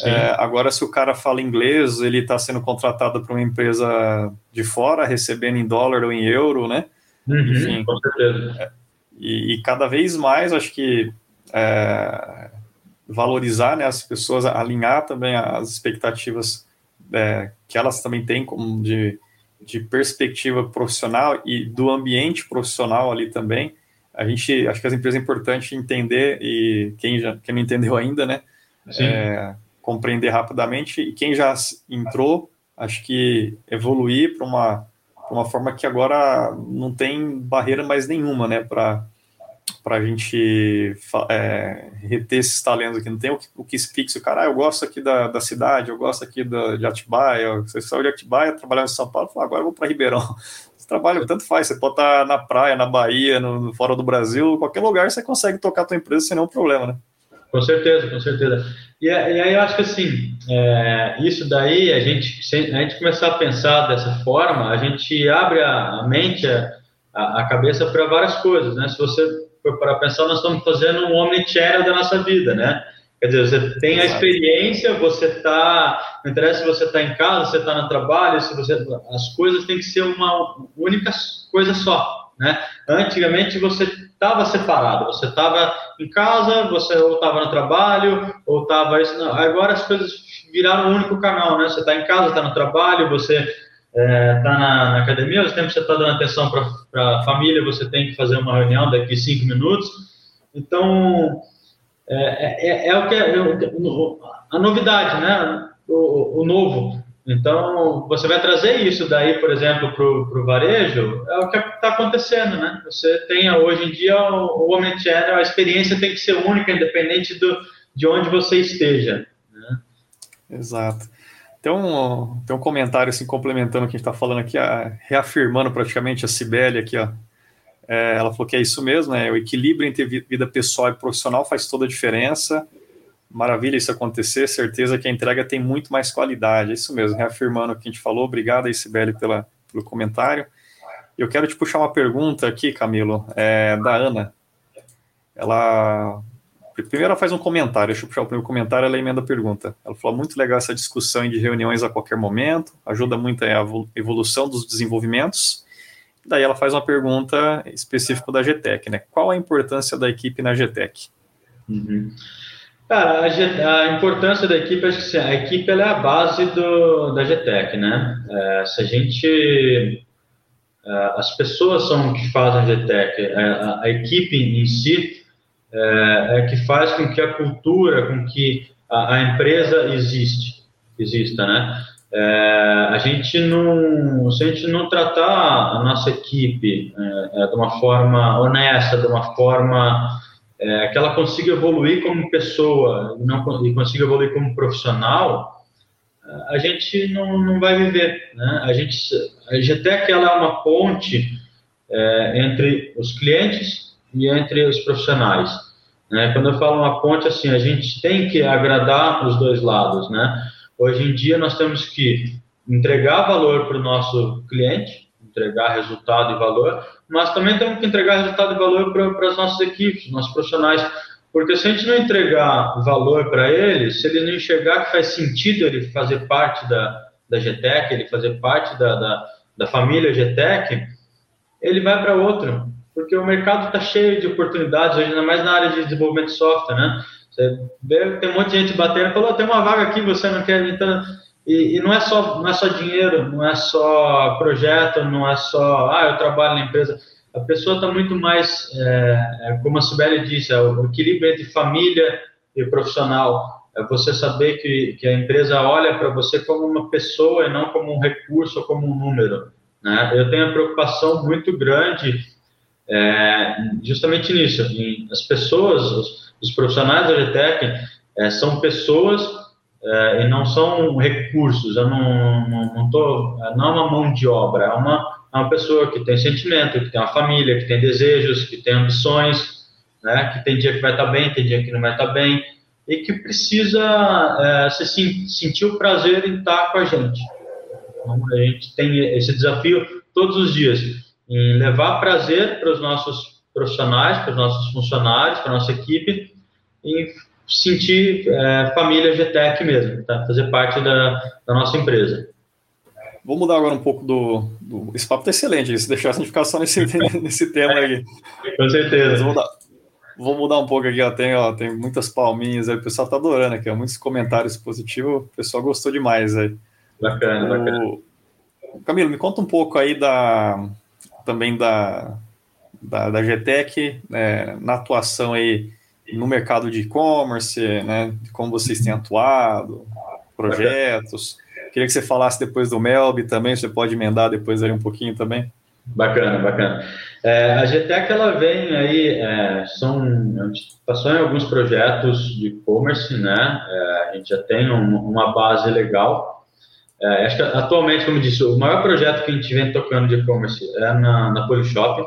É, agora, se o cara fala inglês, ele está sendo contratado para uma empresa de fora, recebendo em dólar ou em euro, né? Uhum, Enfim, com certeza. E, e, cada vez mais, acho que é, valorizar né, as pessoas, alinhar também as expectativas é, que elas também têm como de de perspectiva profissional e do ambiente profissional ali também. A gente, acho que as empresas é importante entender e quem já quem não entendeu ainda, né, é, compreender rapidamente e quem já entrou, acho que evoluir para uma uma forma que agora não tem barreira mais nenhuma, né, para para a gente é, reter esses talentos aqui. Não tem o que, o cara, ah, eu gosto aqui da, da cidade, eu gosto aqui da, de Atibaia, você saiu de Atibaia, trabalhar em São Paulo, fala, agora eu vou para Ribeirão. Você trabalha, tanto faz, você pode estar na praia, na Bahia, no, fora do Brasil, qualquer lugar você consegue tocar a tua empresa sem nenhum problema, né? Com certeza, com certeza. E, e aí eu acho que assim, é, isso daí, a gente, a gente começar a pensar dessa forma, a gente abre a, a mente, a, a cabeça para várias coisas, né? Se você para pensar, nós estamos fazendo um omnichannel da nossa vida, né? Quer dizer, você tem a experiência, você está, não interessa se você está em casa, se você está no trabalho, se você, as coisas têm que ser uma única coisa só, né? Antigamente você estava separado. Você estava em casa, você ou estava no trabalho, ou estava. Agora as coisas viraram um único canal, né? Você está em casa, está no trabalho, você é, tá na, na, academia, ao tempo você está dando atenção para a família, você tem que fazer uma reunião daqui cinco minutos. Então, é, é, é o que é, a novidade, né? O, o, novo. Então, você vai trazer isso daí, por exemplo, para o varejo, é o que está acontecendo, né? Você tem hoje em dia o, o Omnichannel, a experiência tem que ser única, independente do, de onde você esteja. Né? Exato. Tem um, tem um comentário assim, complementando o que a gente está falando aqui, a, reafirmando praticamente a Cibele aqui, ó. É, ela falou que é isso mesmo, né? O equilíbrio entre vida pessoal e profissional faz toda a diferença. Maravilha isso acontecer, certeza que a entrega tem muito mais qualidade. É isso mesmo, reafirmando o que a gente falou. Obrigado aí, Sibeli, pela, pelo comentário. Eu quero te puxar uma pergunta aqui, Camilo, é, da Ana. Ela. Primeiro ela faz um comentário, deixa eu puxar o primeiro comentário, ela emenda a pergunta. Ela falou: muito legal essa discussão de reuniões a qualquer momento, ajuda muito a evolução dos desenvolvimentos. Daí ela faz uma pergunta específica da GTEC, né? Qual a importância da equipe na GTEC? Uhum. Cara, a, a, importância da equipe, acho que assim, a equipe é a base do, da GTEC, né? É, se a gente. É, as pessoas são que fazem a GTEC, é, a, a, equipe em si é, é, que faz com que a cultura, com que a, a empresa existe, exista, né? É, a gente não, se a gente não tratar a nossa equipe é, de uma forma honesta, de uma forma é, que ela consiga evoluir como pessoa e, não, e consiga evoluir como profissional, a gente não, não vai viver. Né? A gente, a GTEC ela é uma ponte é, entre os clientes e entre os profissionais. Né? Quando eu falo uma ponte, assim, a gente tem que agradar os dois lados. Né? Hoje em dia, nós temos que entregar valor para o nosso cliente, entregar resultado e valor, mas também temos que entregar resultado e valor para as nossas equipes, nossos profissionais, porque se a gente não entregar valor para eles, se ele não enxergar que faz sentido ele fazer parte da, da GTEC, ele fazer parte da, da, da família GTEC, ele vai para outro, porque o mercado está cheio de oportunidades ainda mais na área de desenvolvimento de software, né? Você vê, tem um monte de gente batendo, falou, tem uma vaga aqui, você não quer, então e, e, não é só não é só dinheiro, não é só projeto, não é só ah eu trabalho na empresa. A pessoa está muito mais, é, é, como a Sibeli disse, é o equilíbrio entre família e profissional. É você saber que, que a empresa olha para você como uma pessoa e não como um recurso ou como um número. Né? Eu tenho uma preocupação muito grande é, justamente nisso. Em, as pessoas, os, os profissionais da GTEC é, são pessoas é, e não são recursos. Eu não, não, não, tô, não é uma mão de obra, é uma, é uma pessoa que tem sentimento, que tem uma família, que tem desejos, que tem ambições, né, que tem dia que vai estar bem, tem dia que não vai estar bem, e que precisa é, se sentir o prazer em estar com a gente. Então, a gente tem esse desafio todos os dias, em levar prazer para os nossos profissionais, para os nossos funcionários, para a nossa equipe, em sentir é, família GTEC mesmo, tá? fazer parte da, da, nossa empresa. Vou mudar agora um pouco do. do esse papo tá excelente, se deixar a gente ficar só nesse, nesse tema aí. Com certeza. Vou mudar, vou mudar um pouco aqui, ó, tem, ó, tem muitas palminhas aí, o pessoal tá adorando aqui, ó, muitos comentários positivos, o pessoal gostou demais aí. Bacana, o, bacana. Camilo, me conta um pouco aí da também da, da, da GTEC, né, na atuação aí no mercado de e-commerce, né, como vocês têm atuado, projetos. Queria que você falasse depois do Melb também, você pode emendar depois aí um pouquinho também. Bacana, bacana. É, a GTEC, ela vem aí, é, são, a gente passou em alguns projetos de e-commerce, né, é, a gente já tem um, uma base legal. É, acho que atualmente, como eu disse, o maior projeto que a gente vem tocando de e-commerce é na, na Polishop,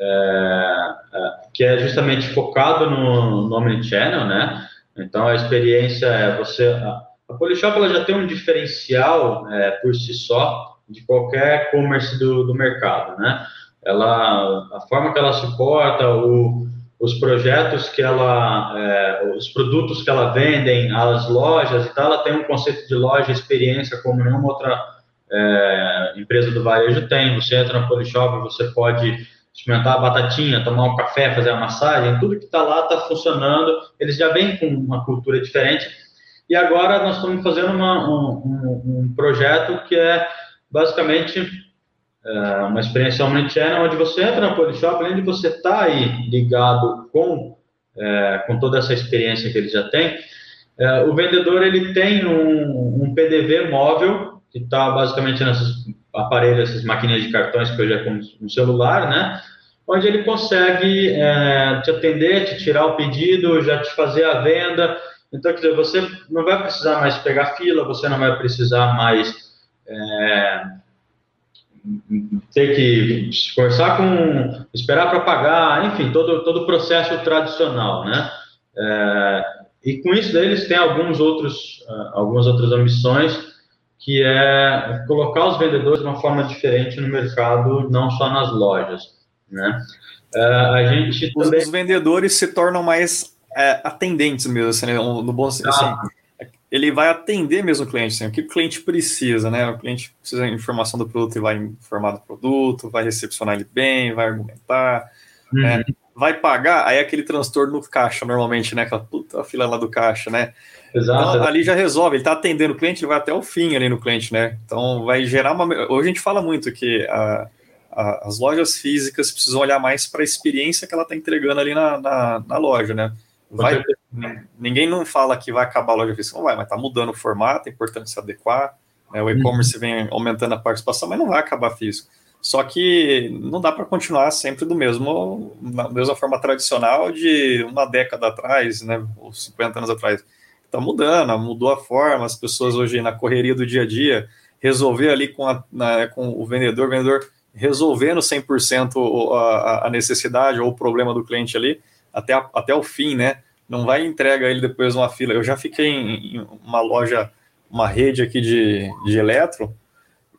é, é, que é justamente focado no, no Omnichannel, né? Então, a experiência é você... A, a Polishop ela já tem um diferencial é, por si só de qualquer e-commerce do, do mercado, né? Ela, a forma que ela suporta, o, os projetos que ela, é, os produtos que ela vendem, as lojas e tal, ela tem um conceito de loja experiência como nenhuma outra é, empresa do varejo tem. Você entra na Polishop, você pode experimentar a batatinha, tomar um café, fazer a massagem, tudo que está lá está funcionando. Eles já vêm com uma cultura diferente. E agora nós estamos fazendo uma, um, um, um, projeto que é basicamente é, uma experiência omnichannel, onde você entra na Polishop, além de você estar tá aí ligado com, é, com toda essa experiência que ele já tem, é, o vendedor ele tem um, um PDV móvel que está basicamente nesses aparelhos, essas maquininhas de cartões que hoje é como um celular, né? Onde ele consegue é, te atender, te tirar o pedido, já te fazer a venda. Então, quer dizer, você não vai precisar mais pegar fila, você não vai precisar mais é, ter que conversar com, esperar para pagar, enfim, todo, todo o processo tradicional, né? É, e com isso eles têm alguns outros, algumas outras ambições que é colocar os vendedores de uma forma diferente no mercado, não só nas lojas, né? Uh, a gente os, também... os, vendedores se tornam mais é, atendentes mesmo, assim, né? no bom sentido. Ah. Assim, ele vai atender mesmo o cliente, assim, o que o cliente precisa, né? O cliente precisa de informação do produto e vai informar do produto, vai recepcionar ele bem, vai argumentar, uhum. né? vai pagar, aí é aquele transtorno no caixa, normalmente, né? Aquela puta fila lá do caixa, né? Exato. Então, ali já resolve, ele está atendendo o cliente, ele vai até o fim ali no cliente, né? Então vai gerar uma. Hoje a gente fala muito que a, a, as lojas físicas precisam olhar mais para a experiência que ela está entregando ali na, na, na loja, né? Vai, ninguém não fala que vai acabar a loja física, não vai, mas está mudando o formato, é importante se adequar. Né? O e-commerce uhum. vem aumentando a participação, mas não vai acabar físico. Só que não dá para continuar sempre do mesmo, da mesma forma tradicional de uma década atrás, né, ou 50 anos atrás está mudando, mudou a forma, as pessoas hoje na correria do dia a dia, resolver ali com, a, na, com o vendedor, o vendedor resolvendo 100% a, a necessidade ou o problema do cliente ali, até, a, até o fim, né? Não vai entrega ele depois numa fila. Eu já fiquei em, em uma loja, uma rede aqui de, de eletro,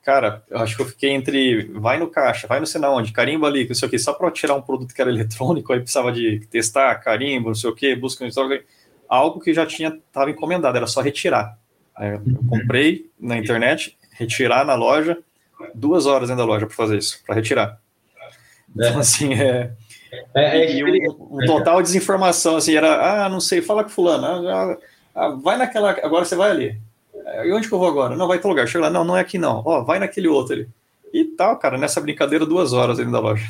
cara, eu acho que eu fiquei entre vai no caixa, vai no sei onde, carimbo ali, não sei o que, só para tirar um produto que era eletrônico, aí precisava de testar, carimbo, não sei o que, busca no estoque algo que já tinha estava encomendado, era só retirar. eu uhum. comprei na internet, retirar na loja, duas horas dentro da loja para fazer isso, para retirar. É. Então, assim, é. É, é e um, um, total desinformação, assim, era, ah, não sei, fala com fulano, ah, ah, vai naquela, agora você vai ali. E onde que eu vou agora? Não, vai para lugar. Chega lá, não, não é aqui não. Ó, vai naquele outro ali. E tal, cara, nessa brincadeira, duas horas dentro da loja.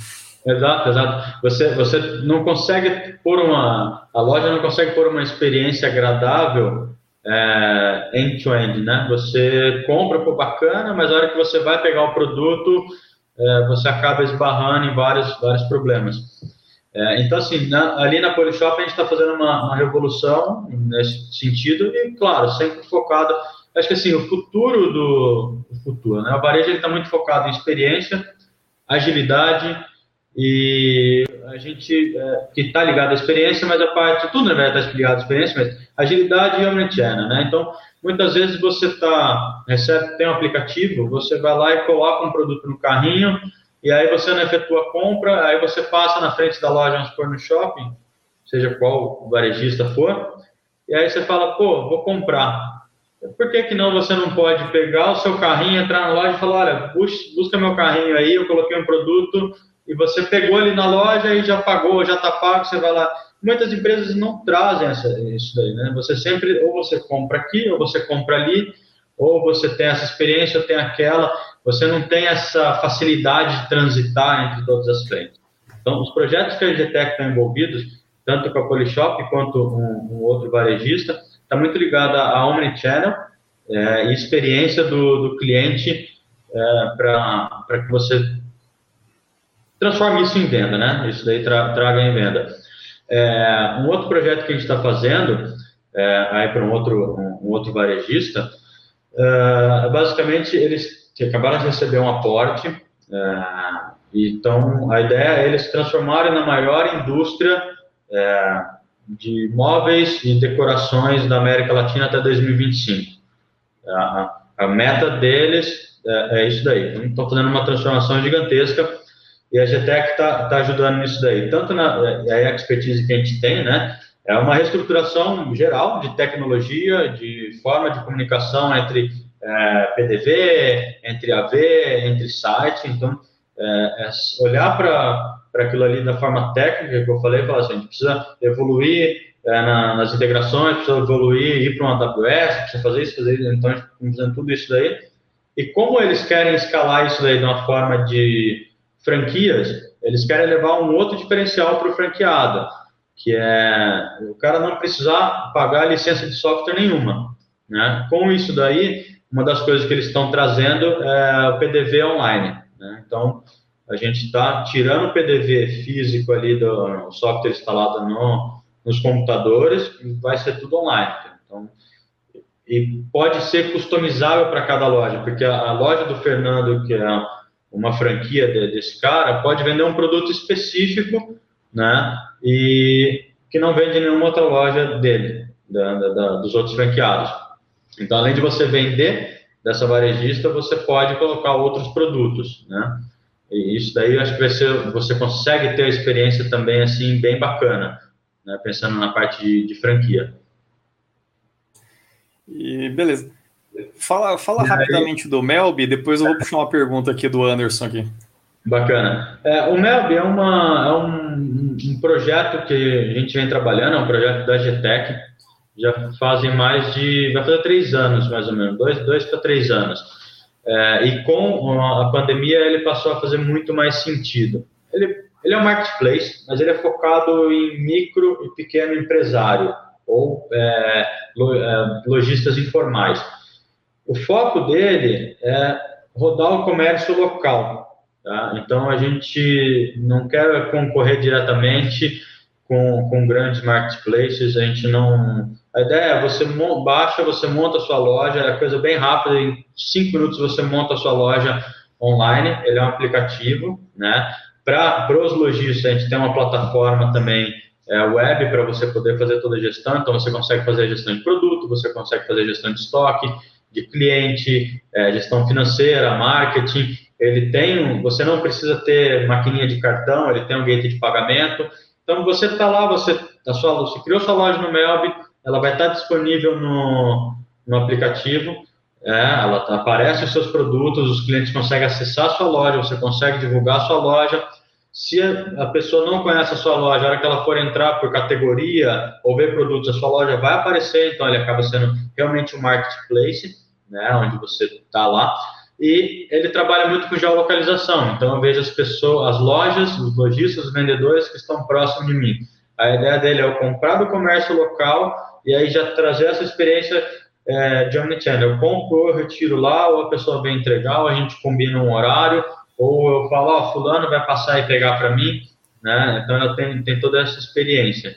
Exato, exato. Você, você não consegue pôr uma. A loja não consegue pôr uma experiência agradável é, end-to-end, né? Você compra por bacana, mas a hora que você vai pegar o produto, é, você acaba esbarrando em vários, vários problemas. É, então, assim, na, ali na Polishop a gente está fazendo uma, uma, revolução nesse sentido e, claro, sempre focado. Acho que assim, o futuro do o futuro, né? O varejo está muito focado em experiência, agilidade e a gente é, que está ligado à experiência, mas a parte, tudo na verdade está ligado à experiência, mas agilidade e omnichannel, né? Então, muitas vezes você tá, recebe, tem um aplicativo, você vai lá e coloca um produto no carrinho, e aí você não efetua a compra, aí você passa na frente da loja, vamos supor, no shopping, seja qual o varejista for, e aí você fala, pô, vou comprar. Por que, que não você não pode pegar o seu carrinho, entrar na loja e falar, olha, busca meu carrinho aí, eu coloquei um produto, e você pegou ali na loja e já pagou, já está pago, você vai lá. Muitas empresas não trazem essa, isso daí, né? Você sempre, ou você compra aqui, ou você compra ali, ou você tem essa experiência, ou tem aquela, você não tem essa facilidade de transitar entre todas as frentes. Então, os projetos que a GTEC estão envolvidos, tanto com a Polishop quanto um, um outro varejista, está muito ligado à Omnichannel é, e experiência do, do cliente é, para que você transforme isso em venda, né? Isso daí tra traga em venda. É, um outro projeto que a gente está fazendo, é, aí para um outro, um, um, outro varejista, é, basicamente eles acabaram de receber um aporte, é, então a ideia é eles transformarem na maior indústria é, de móveis e decorações da América Latina até 2025. A, a meta deles é, é isso daí. Então, estão fazendo uma transformação gigantesca e a GTEC está tá ajudando nisso daí. Tanto na a expertise que a gente tem, né? É uma reestruturação geral de tecnologia, de forma de comunicação entre é, PDV, entre AV, entre site. Então, é, é olhar para aquilo ali da forma técnica que eu falei, falar assim, a gente precisa evoluir é, na, nas integrações, precisa evoluir, ir para uma AWS, precisa fazer isso, fazer isso, então a gente está fazendo tudo isso daí. E como eles querem escalar isso daí de uma forma de franquias, eles querem levar um outro diferencial para o franqueado, que é o cara não precisar pagar licença de software nenhuma. Né? Com isso daí, uma das coisas que eles estão trazendo é o PDV online. Né? Então, a gente está tirando o PDV físico ali do software instalado no, nos computadores e vai ser tudo online. Então, e pode ser customizável para cada loja, porque a, a, loja do Fernando, que é uma franquia de, desse cara, pode vender um produto específico, né? E que não vende em nenhuma outra loja dele, da, da, dos outros franqueados. Então, além de você vender dessa varejista, você pode colocar outros produtos, né? E isso daí eu acho que vai ser, você consegue ter a experiência também assim bem bacana, né? Pensando na parte de, de franquia. E beleza. Fala, fala rapidamente do Melby, depois eu vou puxar uma pergunta aqui do Anderson aqui. Bacana. É, o Melby é, uma, é um, um, projeto que a gente vem trabalhando, é um projeto da GTEC, já fazem mais de, vai fazer três anos mais ou menos, dois, dois para três anos. É, e com a pandemia ele passou a fazer muito mais sentido. Ele, ele é um marketplace, mas ele é focado em micro e pequeno empresário ou é, é lojistas informais. O foco dele é rodar o comércio local. Tá? Então a gente não quer concorrer diretamente com, com grandes marketplaces, a gente não a ideia é você baixa, você monta a sua loja, é coisa bem rápida, em cinco minutos você monta a sua loja online, ele é um aplicativo, né? Para os lojistas, a gente tem uma plataforma também é, web para você poder fazer toda a gestão, então você consegue fazer a gestão de produto, você consegue fazer a gestão de estoque, de cliente, é, gestão financeira, marketing, ele tem, você não precisa ter maquininha de cartão, ele tem um gate de pagamento, então você está lá, você, sua, você criou sua loja no Melb, ela vai estar disponível no, no aplicativo, é, ela tá, aparece os seus produtos, os clientes conseguem acessar a sua loja, você consegue divulgar a sua loja. Se a pessoa não conhece a sua loja, a hora que ela for entrar por categoria ou ver produtos, a sua loja vai aparecer, então ele acaba sendo realmente um marketplace, né, onde você está lá. E ele trabalha muito com geolocalização, então eu vejo as pessoas, as lojas, os lojistas, os vendedores que estão próximos de mim. A ideia dele é eu comprar do comércio local e aí já trazer essa experiência é, de omnichannel. Eu compro, eu retiro lá, ou a pessoa vem entregar, ou a gente combina um horário, ou eu falo, ó, oh, fulano vai passar e pegar para mim, né? Então eu tenho, tenho toda essa experiência.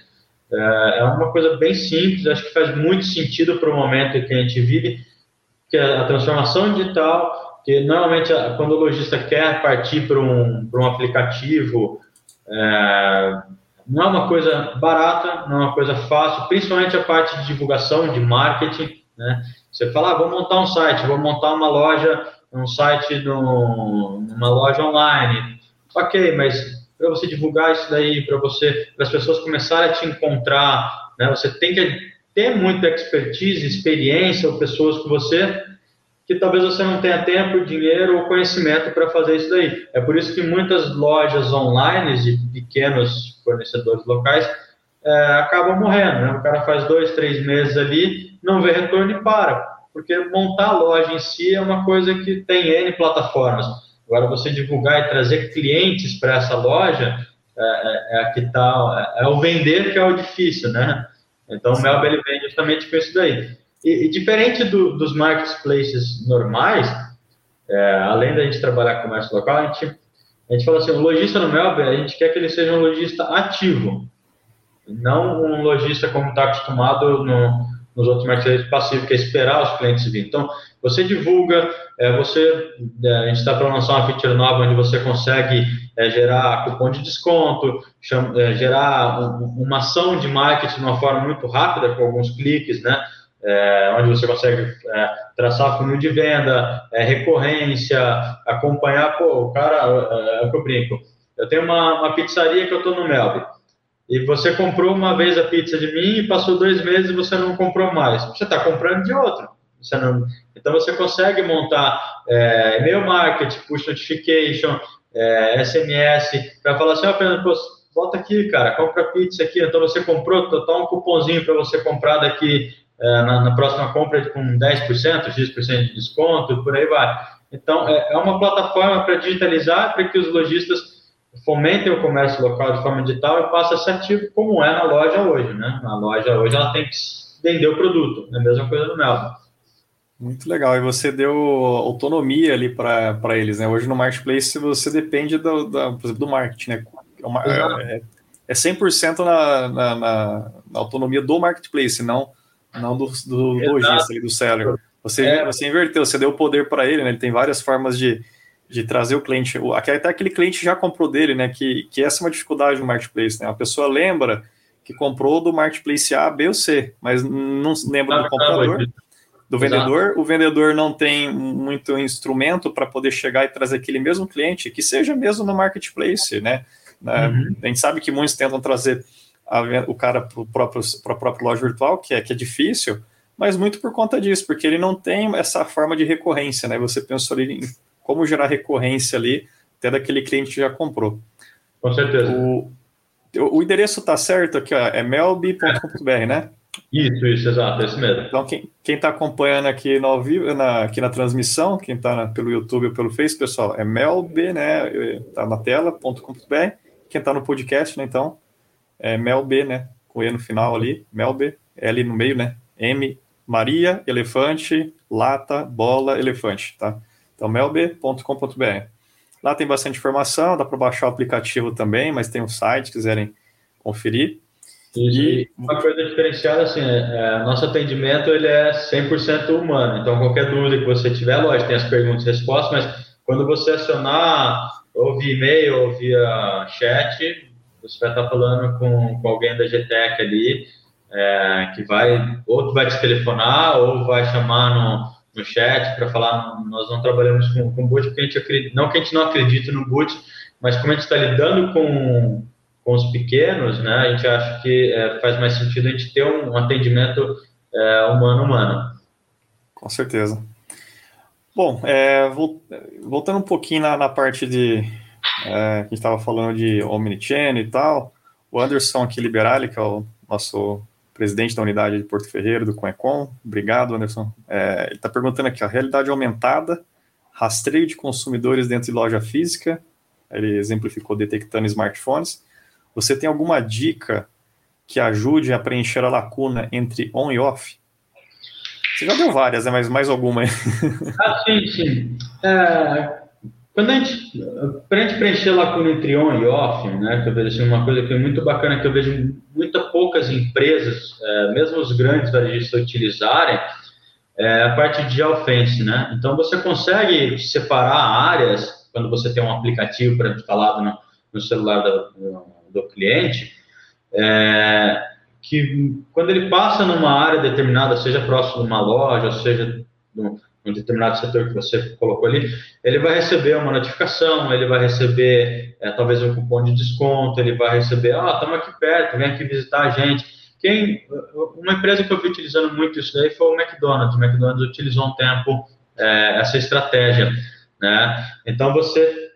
É, é uma coisa bem simples, acho que faz muito sentido para o momento que a gente vive, que é a transformação digital, que normalmente quando o lojista quer partir para um, um aplicativo, é, não é uma coisa barata, não é uma coisa fácil, principalmente a parte de divulgação, de marketing, né? Você fala, ah, vou montar um site, vou montar uma loja, um site numa loja online. Ok, mas para você divulgar isso daí, para você, para as pessoas começarem a te encontrar, né? Você tem que ter muita expertise, experiência, ou pessoas que você que talvez você não tenha tempo, dinheiro ou conhecimento para fazer isso daí. É por isso que muitas lojas online de pequenos fornecedores locais é, acabam morrendo. Né? O cara faz dois, três meses ali, não vê retorno e para. Porque montar a loja em si é uma coisa que tem N plataformas. Agora, você divulgar e trazer clientes para essa loja é, é, é, que tá, é, é o vender que é o difícil, né? Então, Sim. o Melba ele vem justamente com isso daí. E, e diferente do, dos marketplaces normais, é, além da gente trabalhar com comércio local, a gente, a gente fala assim, o lojista no Melbourne, a gente quer que ele seja um lojista ativo, não um lojista como está acostumado no, nos outros marketplaces passivos, que é esperar os clientes virem. Então, você divulga, é, você, é, a gente está para lançar uma feature nova onde você consegue é, gerar cupom de desconto, chama, é, gerar um, uma ação de marketing de uma forma muito rápida, com alguns cliques, né? É, onde você consegue é, traçar funil de venda, é, recorrência, acompanhar, pô, o cara, é, é o que eu brinco. Eu tenho uma, uma pizzaria que eu estou no Melbourne, e você comprou uma vez a pizza de mim e passou dois meses e você não comprou mais. Você está comprando de outro. Você não... Então você consegue montar é, e-mail marketing, push notification, é, SMS, para falar assim, ó, Fernando, volta aqui, cara, compra pizza aqui, então você comprou, tá, um cupomzinho para você comprar daqui é, na, na, próxima compra com 10%, X% de desconto, por aí vai. Então, é, é uma plataforma para digitalizar, para que os lojistas fomentem o comércio local de forma digital e passe a ser ativo como é na loja hoje, né? Na loja hoje ela tem que vender o produto, é a mesma coisa no Melbourne. Muito legal, e você deu autonomia ali para eles, né? Hoje no Marketplace você depende do, da, por exemplo, do marketing, né? É, é, é 100% na, na, na, na autonomia do Marketplace, não, não do, do lojista, do seller. Você, é. você inverteu, você deu poder para ele, né? Ele tem várias formas de, de trazer o cliente. Até aquele cliente já comprou dele, né? Que, que essa é uma dificuldade no marketplace, né? A pessoa lembra que comprou do marketplace A, B ou C, mas não lembra do comprador, do vendedor. Exato. O vendedor não tem muito instrumento para poder chegar e trazer aquele mesmo cliente, que seja mesmo no marketplace, né? Uhum. A gente sabe que muitos tentam trazer a, o cara para a própria loja virtual, que é, que é difícil, mas muito por conta disso, porque ele não tem essa forma de recorrência, né? Você pensou ali em como gerar recorrência ali, até daquele cliente que já comprou. Com certeza. O, o endereço está certo aqui, ó, é melb.com.br, né? Isso, isso, exato, é esse mesmo. Então, quem está acompanhando aqui no ao vivo, na, aqui na transmissão, quem está pelo YouTube ou pelo Face, pessoal, é melb, né? Está na tela.com.br. Quem está no podcast, né? Então, é melb, né? Com E no final ali, melb, L no meio, né? M, Maria, elefante, lata, bola, elefante, tá? Então, melb.com.br. Lá tem bastante informação, dá para baixar o aplicativo também, mas tem um site, se quiserem conferir. E, e uma coisa diferenciada, assim, é, é, nosso atendimento ele é 100% humano, então qualquer dúvida que você tiver, lógico, tem as perguntas e respostas, mas quando você acionar ou via e-mail ou via chat, você vai estar falando com, com alguém da GTEC ali, é, que vai, ou vai te telefonar, ou vai chamar no, no chat para falar, nós não trabalhamos com, com boot porque a gente acredita, não que a gente não acredite no boot, mas como a gente está lidando com, com os pequenos, né, a gente acha que é, faz mais sentido a gente ter um, um atendimento é, humano-humano. Com certeza. Bom, é, voltando um pouquinho na, na parte de é, que estava falando de Omnichannel e tal, o Anderson aqui Liberali, que é o nosso presidente da unidade de Porto Ferreiro, do Conecon. Obrigado, Anderson. É, ele está perguntando aqui, a realidade aumentada, rastreio de consumidores dentro de loja física, ele exemplificou detectando smartphones. Você tem alguma dica que ajude a preencher a lacuna entre on e off? Você já deu várias, né? mas mais alguma aí. Ah, sim, sim. É, quando a gente, para a gente preencher lacuna entre on e off, né, que eu vejo assim, uma coisa que é muito bacana, que eu vejo muito poucas empresas, é, mesmo os grandes varejistas utilizarem, é a parte de offense, né? Então você consegue separar áreas quando você tem um aplicativo para instalado no, no celular do, do cliente, é, que quando ele passa numa área determinada, seja próximo de uma loja, seja um determinado setor que você colocou ali, ele vai receber uma notificação, ele vai receber é, talvez um cupom de desconto, ele vai receber, ah, estamos aqui perto, vem aqui visitar a gente. Quem, uma empresa que eu vi utilizando muito isso daí foi o McDonald's. O McDonald's utilizou um tempo é, essa estratégia, né? Então você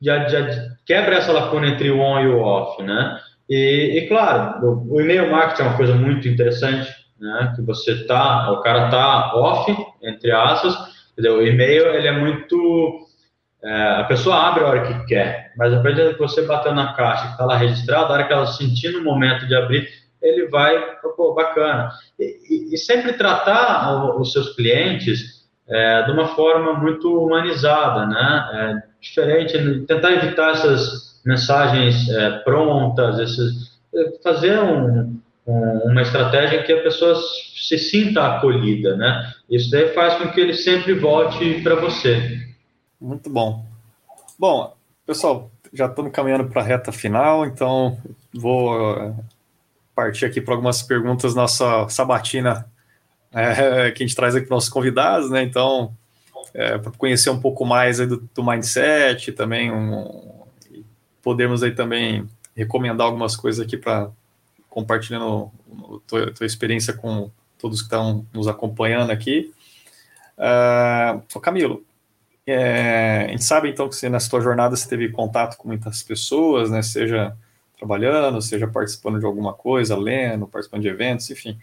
já, já, quebra essa lacuna entre o on e o off, né? E, e claro, o, o e-mail marketing é uma coisa muito interessante, né? Que você tá, o cara tá off, entre aspas, entendeu? o e-mail ele é muito é, a pessoa abre a hora que quer, mas a partir que você bater na caixa que está lá registrado, a hora que ela sentir no momento de abrir, ele vai, pô, bacana. E, e, e sempre tratar os seus clientes é, de uma forma muito humanizada, né? É, diferente, tentar evitar essas mensagens é, prontas, esses, fazer um, uma estratégia que a pessoa se sinta acolhida, né? Isso daí faz com que ele sempre volte para você. Muito bom. Bom, pessoal, já estamos caminhando para a reta final, então vou eh, partir aqui para algumas perguntas nossa sabatina é, que a gente traz aqui para nossos convidados, né? Então, é, para conhecer um pouco mais do, do, mindset, também um, podemos aí também recomendar algumas coisas aqui para compartilhando tua, tua, experiência com todos que estão nos acompanhando aqui. Uh, Camilo, é, a gente sabe então que você, na sua jornada você teve contato com muitas pessoas, né? Seja trabalhando, seja participando de alguma coisa, lendo, participando de eventos, enfim.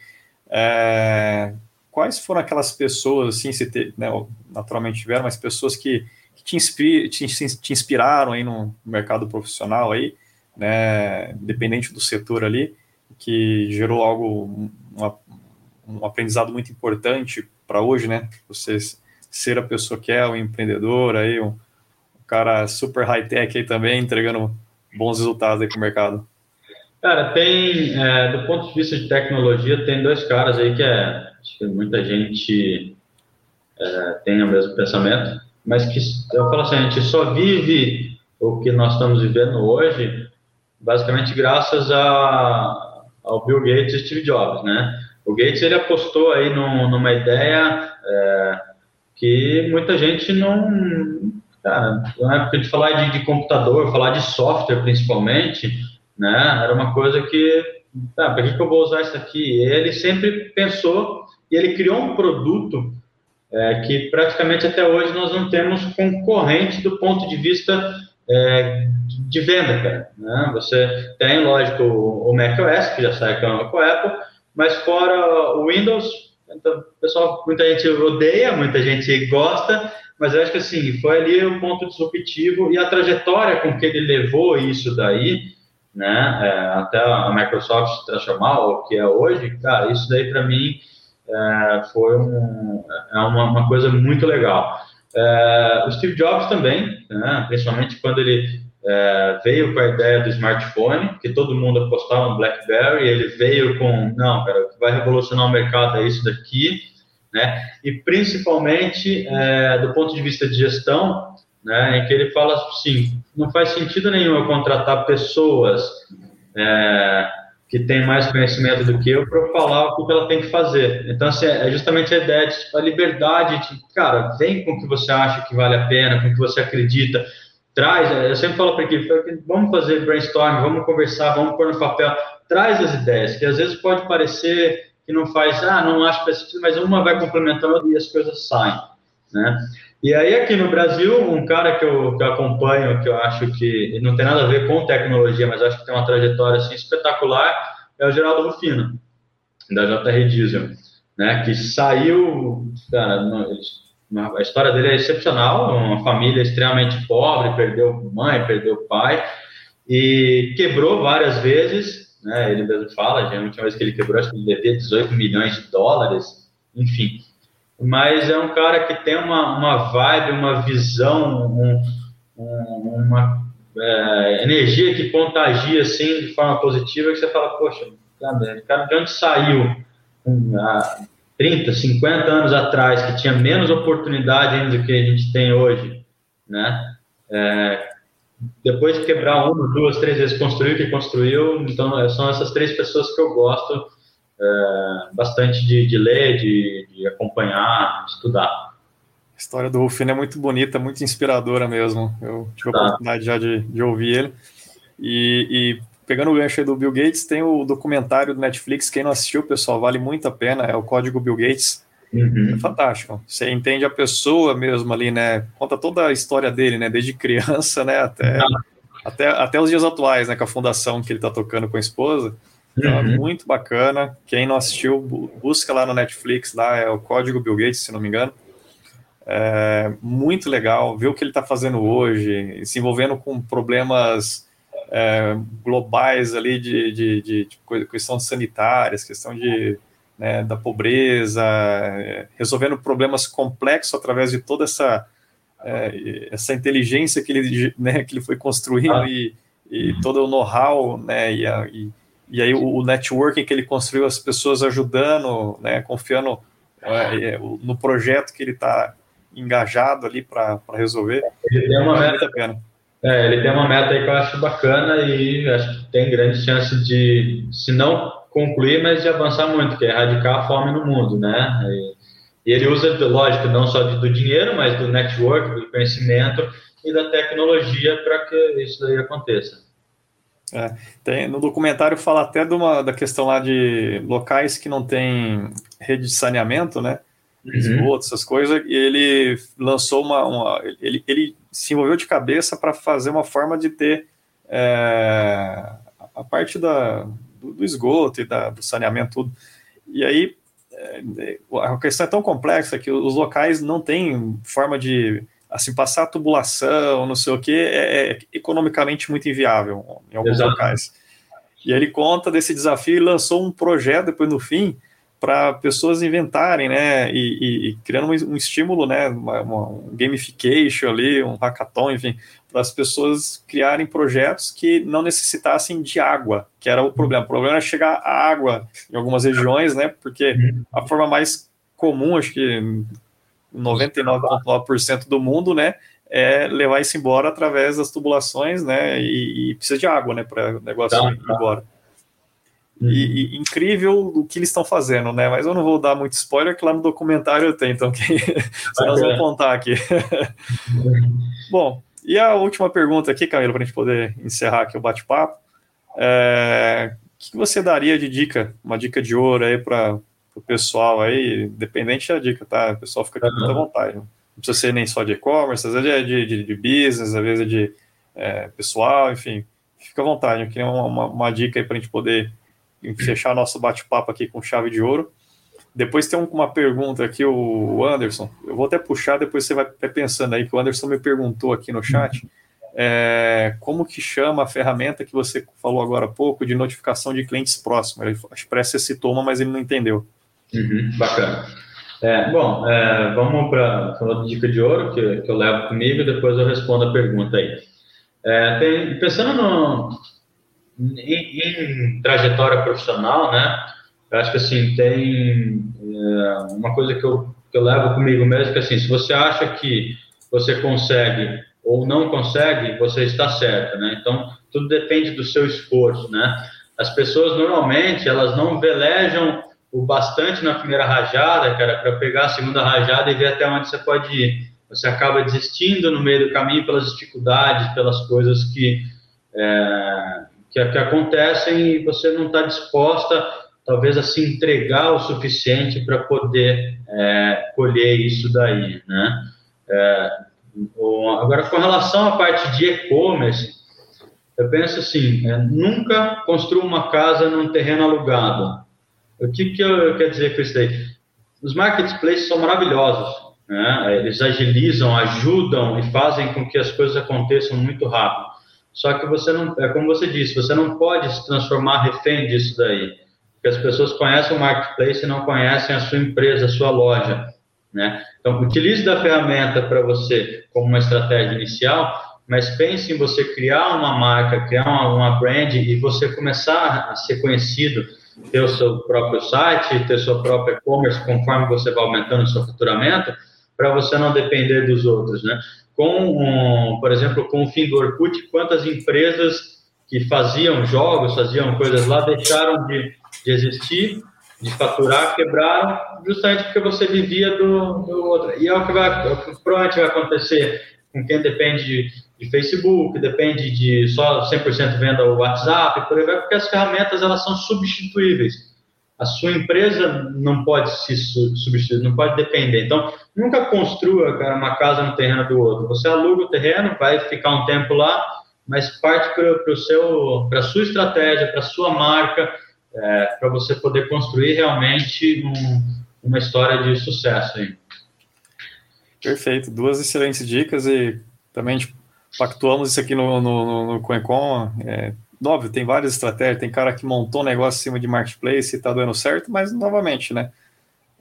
É, quais foram aquelas pessoas, assim, se te, né, naturalmente tiveram, mas pessoas que, que te, inspir, te, te, inspiraram aí no mercado profissional aí, né, independente do setor ali, que gerou algo, uma, um aprendizado muito importante para hoje, né? Você ser a pessoa que é, o empreendedor aí, um, um cara super high-tech aí também, entregando bons resultados aí para o mercado. Cara, tem, é, do ponto de vista de tecnologia, tem dois caras aí que é, acho que muita gente é, tem o mesmo pensamento, mas que eu falo assim, a gente só vive o que nós estamos vivendo hoje, basicamente graças a, ao Bill Gates e Steve Jobs, né? O Gates ele apostou aí num, numa ideia é, que muita gente não, cara, na época de falar de, de computador, falar de software principalmente né? Era uma coisa que, tá, para que, que eu vou usar isso aqui? Ele sempre pensou e ele criou um produto é, que praticamente até hoje nós não temos concorrente do ponto de vista é, de venda, cara. Né? Você tem, lógico, o macOS, que já sai com a Apple, mas fora o Windows, então, pessoal, muita gente odeia, muita gente gosta, mas eu acho que assim, foi ali o ponto disruptivo e a trajetória com que ele levou isso daí, né, é, até a Microsoft se transformar o que é hoje, cara, isso daí para mim é, foi um, é uma, uma, coisa muito legal. É, o Steve Jobs também, né, principalmente quando ele é, veio com a ideia do smartphone, que todo mundo apostava no BlackBerry, ele veio com, não, cara, o que vai revolucionar o mercado é isso daqui, né, e principalmente é, do ponto de vista de gestão, né, em que ele fala assim, não faz sentido nenhum eu contratar pessoas que têm mais conhecimento do que eu para falar o que ela tem que fazer. Então, assim, é justamente a ideia de a liberdade, de, cara, vem com o que você acha que vale a pena, com o que você acredita, traz, eu sempre falo para a equipe, vamos fazer brainstorm, vamos conversar, vamos pôr no papel, traz as ideias, que às vezes pode parecer que não faz, ah, não acho que faz sentido, mas uma vai complementando e as coisas saem, né? E aí, aqui no Brasil, um cara que eu, que eu acompanho, que eu acho que não tem nada a ver com tecnologia, mas acho que tem uma trajetória assim, espetacular, é o Geraldo Rufino, da JR Diesel, né, que saiu, cara, a história dele é excepcional, uma família extremamente pobre, perdeu mãe, perdeu pai, e quebrou várias vezes, né, ele mesmo fala, a última vez que ele quebrou, acho que ele devia 18 milhões de dólares, enfim, mas é um cara que tem uma, uma vibe, uma visão, um, um, uma é, energia que contagia assim de forma positiva que você fala, poxa, cara, de onde saiu há 30, 50 anos atrás, que tinha menos oportunidade ainda do que a gente tem hoje, né? É, depois de quebrar uma, duas, três vezes, construiu o que construiu, então são essas três pessoas que eu gosto é, bastante de, de ler, de, de, acompanhar, estudar. A história do Rufino é muito bonita, muito inspiradora mesmo. Eu tive tá. a oportunidade já de, de ouvir ele. E, e, pegando o gancho do Bill Gates, tem o documentário do Netflix. Quem não assistiu, pessoal, vale muito a pena. É o Código Bill Gates. Uhum. É fantástico. Você entende a pessoa mesmo ali, né? Conta toda a história dele, né? Desde criança, né? Até, ah. até, até os dias atuais, né? Com a fundação que ele está tocando com a esposa. Então, uhum. muito bacana. Quem não assistiu, busca lá no Netflix, lá é o Código Bill Gates, se não me engano. É muito legal ver o que ele está fazendo hoje, se envolvendo com problemas é, globais ali de, de, de, de questões sanitárias, questão de, né, da pobreza, é, resolvendo problemas complexos através de toda essa, é, essa inteligência que ele, né, que ele foi construindo ah. e, e todo o know-how né, e, a, e e aí o, o networking que ele construiu, as pessoas ajudando, né, confiando é, é no projeto que ele está engajado ali para resolver. Ele tem uma meta, pena. É, ele tem uma meta aí que eu acho bacana e acho que tem grande chance de, se não concluir, mas de avançar muito, que é erradicar a fome no mundo, né? E, e ele usa, lógico, não só do dinheiro, mas do network, do conhecimento e da tecnologia para que isso daí aconteça. É, tem, no documentário fala até de uma, da questão lá de locais que não tem rede de saneamento, né? uhum. esgoto, essas coisas, e ele lançou uma, uma ele, ele se envolveu de cabeça para fazer uma forma de ter é, a parte da, do, do esgoto e da, do saneamento, tudo. E aí é, a questão é tão complexa que os locais não têm forma de assim passar a tubulação, não sei o que, é, é economicamente muito inviável em alguns Exato. locais. E aí ele conta desse desafio e lançou um projeto depois no fim para pessoas inventarem, né, e, e, e criando um, um, estímulo, né, uma, uma, um gamification ali, um hackathon, enfim, para as pessoas criarem projetos que não necessitassem de água, que era o problema. O problema era chegar a água em algumas regiões, né, porque a forma mais comum, acho que 99,9% do mundo, né, é levar isso embora através das tubulações, né, e, e precisa de água, né, para o negócio tá, ir embora. E, uhum. e, incrível o que eles estão fazendo, né? Mas eu não vou dar muito spoiler, que lá no documentário eu tenho, então que nós vamos contar aqui. Bom, e a última pergunta aqui, Camilo, para a gente poder encerrar aqui o bate-papo. É, o que você daria de dica, uma dica de ouro aí para o pessoal aí, dependente da dica, tá? O pessoal fica com muita vontade. Não precisa ser nem só de e-commerce, às vezes é de, de, de business, às vezes é de é, pessoal, enfim. Fica à vontade. Eu queria uma, uma, uma dica aí para a gente poder fechar nosso bate-papo aqui com chave de ouro. Depois tem uma pergunta aqui, o Anderson. Eu vou até puxar, depois você vai pensando aí, que o Anderson me perguntou aqui no chat. É, como que chama a ferramenta que você falou agora há pouco de notificação de clientes próximos? Ele, acho que parece que você citou uma, mas ele não entendeu. Uhum, bacana. É, bom, é, vamos para a dica de ouro que, que eu levo comigo e depois eu respondo a pergunta aí. É, tem, pensando no, em, em, trajetória profissional, né? Eu acho que assim tem é, uma coisa que eu, que eu levo comigo mesmo que assim, se você acha que você consegue ou não consegue, você está certo, né? Então tudo depende do seu esforço, né? As pessoas normalmente elas não velejam o bastante na primeira rajada, cara, para pegar a segunda rajada e ver até onde você pode ir. Você acaba desistindo no meio do caminho pelas dificuldades, pelas coisas que é, que, que acontecem e você não está disposta, talvez, a se entregar o suficiente para poder é, colher isso daí, né? É, agora, com relação à parte de e-commerce, eu penso assim, é, nunca construa uma casa num terreno alugado. O que, que eu, quero dizer com isso daí? Os marketplaces são maravilhosos, né? eles agilizam, ajudam e fazem com que as coisas aconteçam muito rápido. Só que você não, é como você disse, você não pode se transformar refém disso daí. Porque as pessoas conhecem o marketplace e não conhecem a sua empresa, a sua loja. Né? Então, utilize da ferramenta para você como uma estratégia inicial, mas pense em você criar uma marca, criar uma, uma brand e você começar a ser conhecido, ter o seu próprio site, ter sua própria e-commerce, conforme você vai aumentando o seu faturamento, para você não depender dos outros, né? com, um, por exemplo, com o fim do Orkut, quantas empresas que faziam jogos, faziam coisas lá, deixaram de, de existir, de faturar, quebraram, justamente porque você vivia do, do outro. E é o que, vai, é o que provavelmente vai acontecer com quem depende de, Facebook, depende de só 100% venda o WhatsApp, por aí vai, porque as ferramentas elas são substituíveis a sua empresa não pode se substituir, não pode depender. Então, nunca construa cara, uma casa no terreno do outro. Você aluga o terreno, vai ficar um tempo lá, mas parte para a sua estratégia, para a sua marca, é, para você poder construir realmente um, uma história de sucesso. Aí. Perfeito, duas excelentes dicas e também pactuamos isso aqui no, no, no, CoinCon. É, óbvio, tem várias estratégias, tem cara que montou um negócio em cima de marketplace e tá dando certo, mas novamente, né?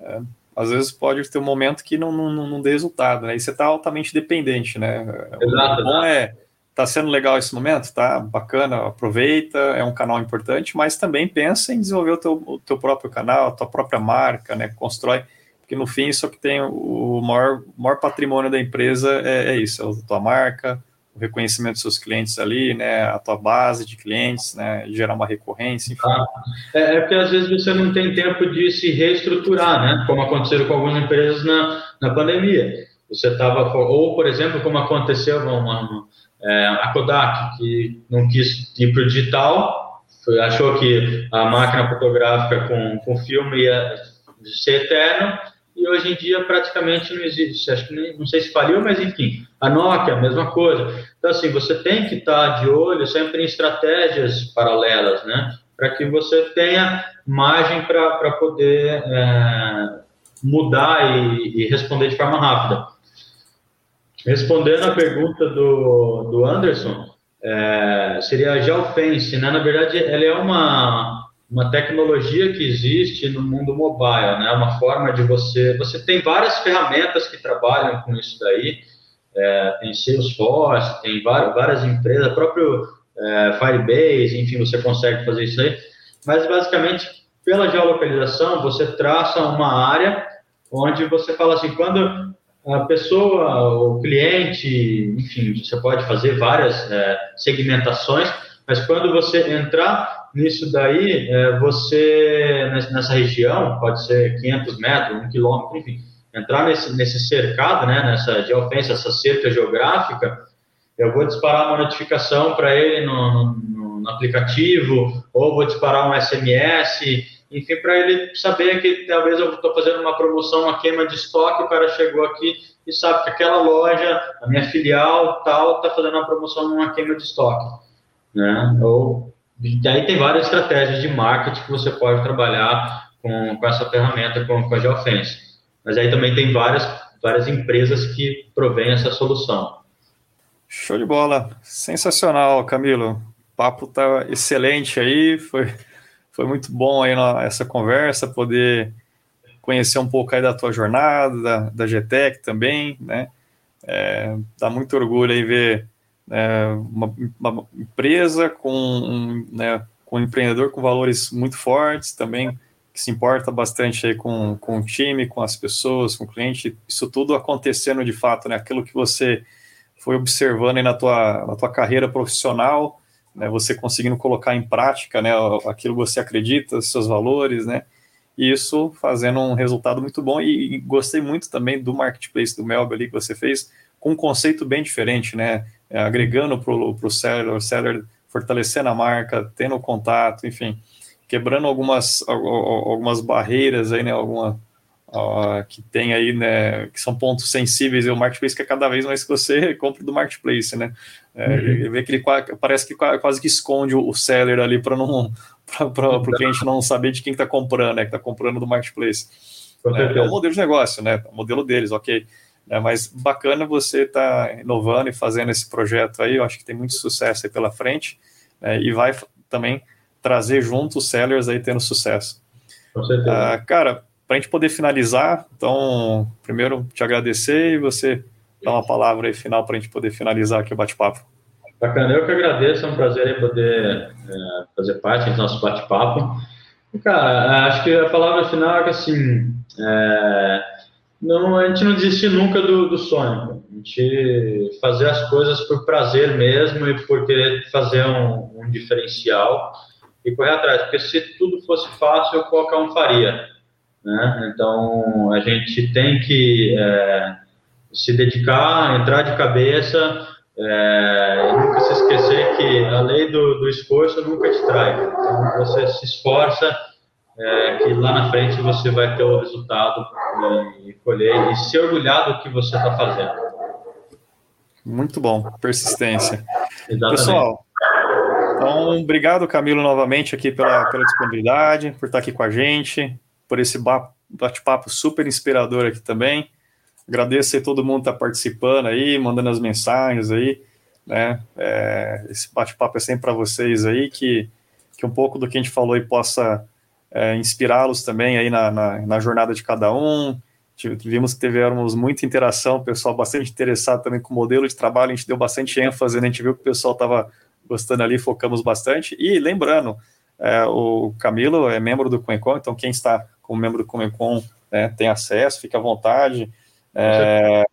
É, às vezes pode ter um momento que não, não, não dê resultado, né? E você está altamente dependente, né? Exato. O bom é, tá sendo legal esse momento, tá bacana, aproveita, é um canal importante, mas também pensa em desenvolver o teu, o teu próprio canal, a tua própria marca, né? Constrói, porque no fim isso é que tem o maior, maior patrimônio da empresa é, é isso, é a tua marca, o reconhecimento dos seus clientes ali, né, a tua base de clientes, né, gerar uma recorrência, enfim. Ah, é, é, porque às vezes você não tem tempo de se reestruturar, né, como aconteceu com algumas empresas na, na pandemia. Você estava, ou por exemplo, como aconteceu uma, é, a Kodak, que não quis ir para o digital, foi, achou que a máquina fotográfica com, com filme ia ser eterno, e hoje em dia praticamente não existe. Acho que nem, não sei se faliu, mas enfim, a Nokia, a mesma coisa. Então, assim, você tem que estar de olho sempre em estratégias paralelas, né? Para que você tenha margem para poder é, mudar e, e, responder de forma rápida. Respondendo a pergunta do, do Anderson, é, seria a Geofence, né? Na verdade, ela é uma uma tecnologia que existe no mundo mobile, né? Uma forma de você, você tem várias ferramentas que trabalham com isso daí, é, tem Salesforce, tem várias, várias empresas, próprio é, Firebase, enfim, você consegue fazer isso aí, mas basicamente pela geolocalização você traça uma área onde você fala assim, quando a pessoa, o cliente, enfim, você pode fazer várias é, segmentações, mas quando você entrar nisso daí, é, você, nessa região, pode ser 500 metros, 1 quilômetro, enfim, entrar nesse, nesse cercado, né, nessa de ofensa, essa cerca geográfica, eu vou disparar uma notificação para ele no, no, no, aplicativo, ou vou disparar um SMS, enfim, para ele saber que talvez eu estou fazendo uma promoção, uma queima de estoque, o cara chegou aqui e sabe que aquela loja, a minha filial tal, está fazendo uma promoção numa queima de estoque. Né? Ou e aí tem várias estratégias de marketing que você pode trabalhar com, com essa ferramenta, com, com a Geofence. Mas aí também tem várias, várias empresas que provêm essa solução. Show de bola. Sensacional, Camilo. O papo tá excelente aí. Foi, foi muito bom aí na, essa conversa, poder conhecer um pouco aí da tua jornada, da, da GTEC também, né? É, dá muito orgulho aí ver é, uma, uma, empresa com um, né, com um empreendedor com valores muito fortes também, que se importa bastante aí com, com o time, com as pessoas, com o cliente, isso tudo acontecendo de fato, né, aquilo que você foi observando aí na tua, na tua carreira profissional, né, você conseguindo colocar em prática, né, aquilo que você acredita, seus valores, né, e isso fazendo um resultado muito bom, e, e gostei muito também do marketplace do Melba ali que você fez, com um conceito bem diferente, né, é, agregando para o seller, o seller fortalecendo a marca, tendo contato, enfim, quebrando algumas, algumas barreiras aí, né, alguma, que tem aí, né, que são pontos sensíveis, e o marketplace que é cada vez mais que você compra do marketplace, né, é, uhum. vê que ele parece que quase que esconde o seller ali para não para o cliente não saber de quem está comprando, né, que está comprando do marketplace. É, é o modelo de negócio, né, o modelo deles, ok. É, mas bacana você estar tá inovando e fazendo esse projeto aí, eu acho que tem muito sucesso aí pela frente é, e vai também trazer junto os sellers aí tendo sucesso. Com certeza. Ah, cara, para a gente poder finalizar, então, primeiro te agradecer e você dar uma palavra aí final para a gente poder finalizar aqui o bate-papo. Bacana, eu que agradeço, é um prazer poder é, fazer parte do nosso bate-papo. Cara, acho que a palavra final é que assim, é, não, a gente não desistir nunca do, do sonho. A gente fazer as coisas por prazer mesmo e por querer fazer um, um diferencial e correr atrás. Porque se tudo fosse fácil, qualquer um faria. Né? Então, a gente tem que é, se dedicar, entrar de cabeça é, e nunca se esquecer que a lei do, do esforço nunca te trai. Então, você se esforça é, que lá na frente você vai ter o resultado e colher e se orgulhar do que você está fazendo. Muito bom, persistência. Exatamente. Pessoal, então, obrigado, Camilo, novamente aqui pela, pela disponibilidade, por estar aqui com a gente, por esse bate-papo super inspirador aqui também. Agradeço a todo mundo que está participando aí, mandando as mensagens aí, né? É, esse bate-papo é sempre para vocês aí, que, que um pouco do que a gente falou aí possa é, inspirá-los também aí na, na, na, jornada de cada um. Vimos que tivemos muita interação, o pessoal bastante interessado também com o modelo de trabalho, a gente deu bastante ênfase, né? a gente viu que o pessoal estava gostando ali, focamos bastante. E lembrando, é, o Camilo é membro do Coencom, então quem está como membro do Coencom né, tem acesso, fica à vontade. É,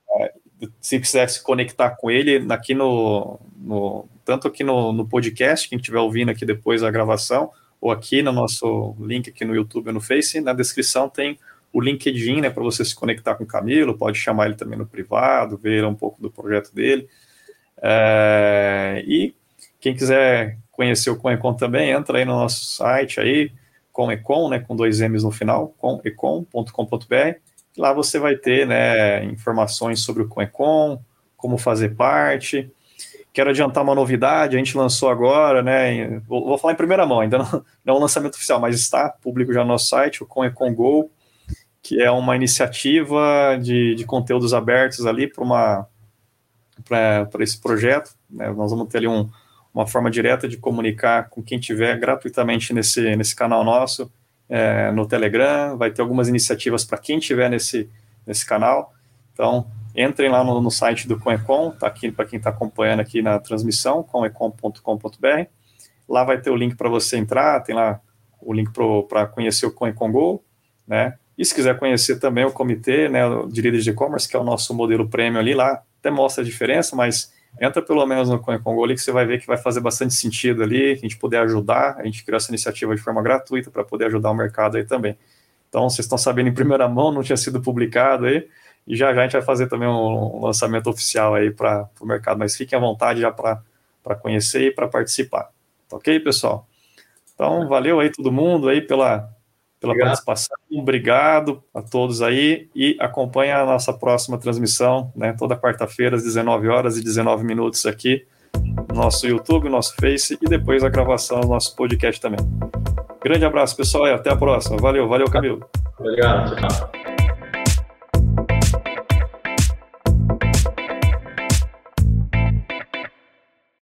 se quiser se conectar com ele aqui no, no tanto aqui no, no podcast, quem estiver ouvindo aqui depois a gravação, ou aqui no nosso link aqui no YouTube ou no Face, na descrição tem o LinkedIn, né, para você se conectar com o Camilo, pode chamar ele também no privado, ver um pouco do projeto dele. É, e quem quiser conhecer o Comecon também, entra aí no nosso site aí, Comecon, né, com dois M's no final, comecon.com.br, Lá você vai ter né, informações sobre o CoinCon, como fazer parte. Quero adiantar uma novidade, a gente lançou agora, né? Vou, vou falar em primeira mão, ainda não, não é um lançamento oficial, mas está público já no nosso site, o CoinCon Go, que é uma iniciativa de, de conteúdos abertos ali para uma para esse projeto. Né? Nós vamos ter ali um, uma forma direta de comunicar com quem tiver gratuitamente nesse, nesse canal nosso, é, no Telegram, vai ter algumas iniciativas para quem tiver nesse, nesse canal. Então, entrem lá no, no site do Coecon, está aqui para quem está acompanhando aqui na transmissão, coecon.com.br. Lá vai ter o link para você entrar, tem lá o link para conhecer o Coecon Go, né? E se quiser conhecer também o comitê, né, de líderes de e-commerce, que é o nosso modelo premium ali, lá até mostra a diferença, mas entra pelo menos no Congo ali que você vai ver que vai fazer bastante sentido ali, a gente poder ajudar, a gente criou essa iniciativa de forma gratuita para poder ajudar o mercado aí também. Então, vocês estão sabendo em primeira mão, não tinha sido publicado aí, e já já a gente vai fazer também um lançamento oficial aí para o mercado, mas fiquem à vontade já para conhecer e para participar. Tá ok, pessoal? Então, valeu aí todo mundo aí pela, pela Obrigado. participação. Obrigado a todos aí e acompanha a nossa próxima transmissão, né, toda quarta-feira às 19 horas e 19 minutos aqui no nosso YouTube, nosso Face e depois a gravação do nosso podcast também. Grande abraço, pessoal, e até a próxima. Valeu, valeu, Camilo. Obrigado, tchau.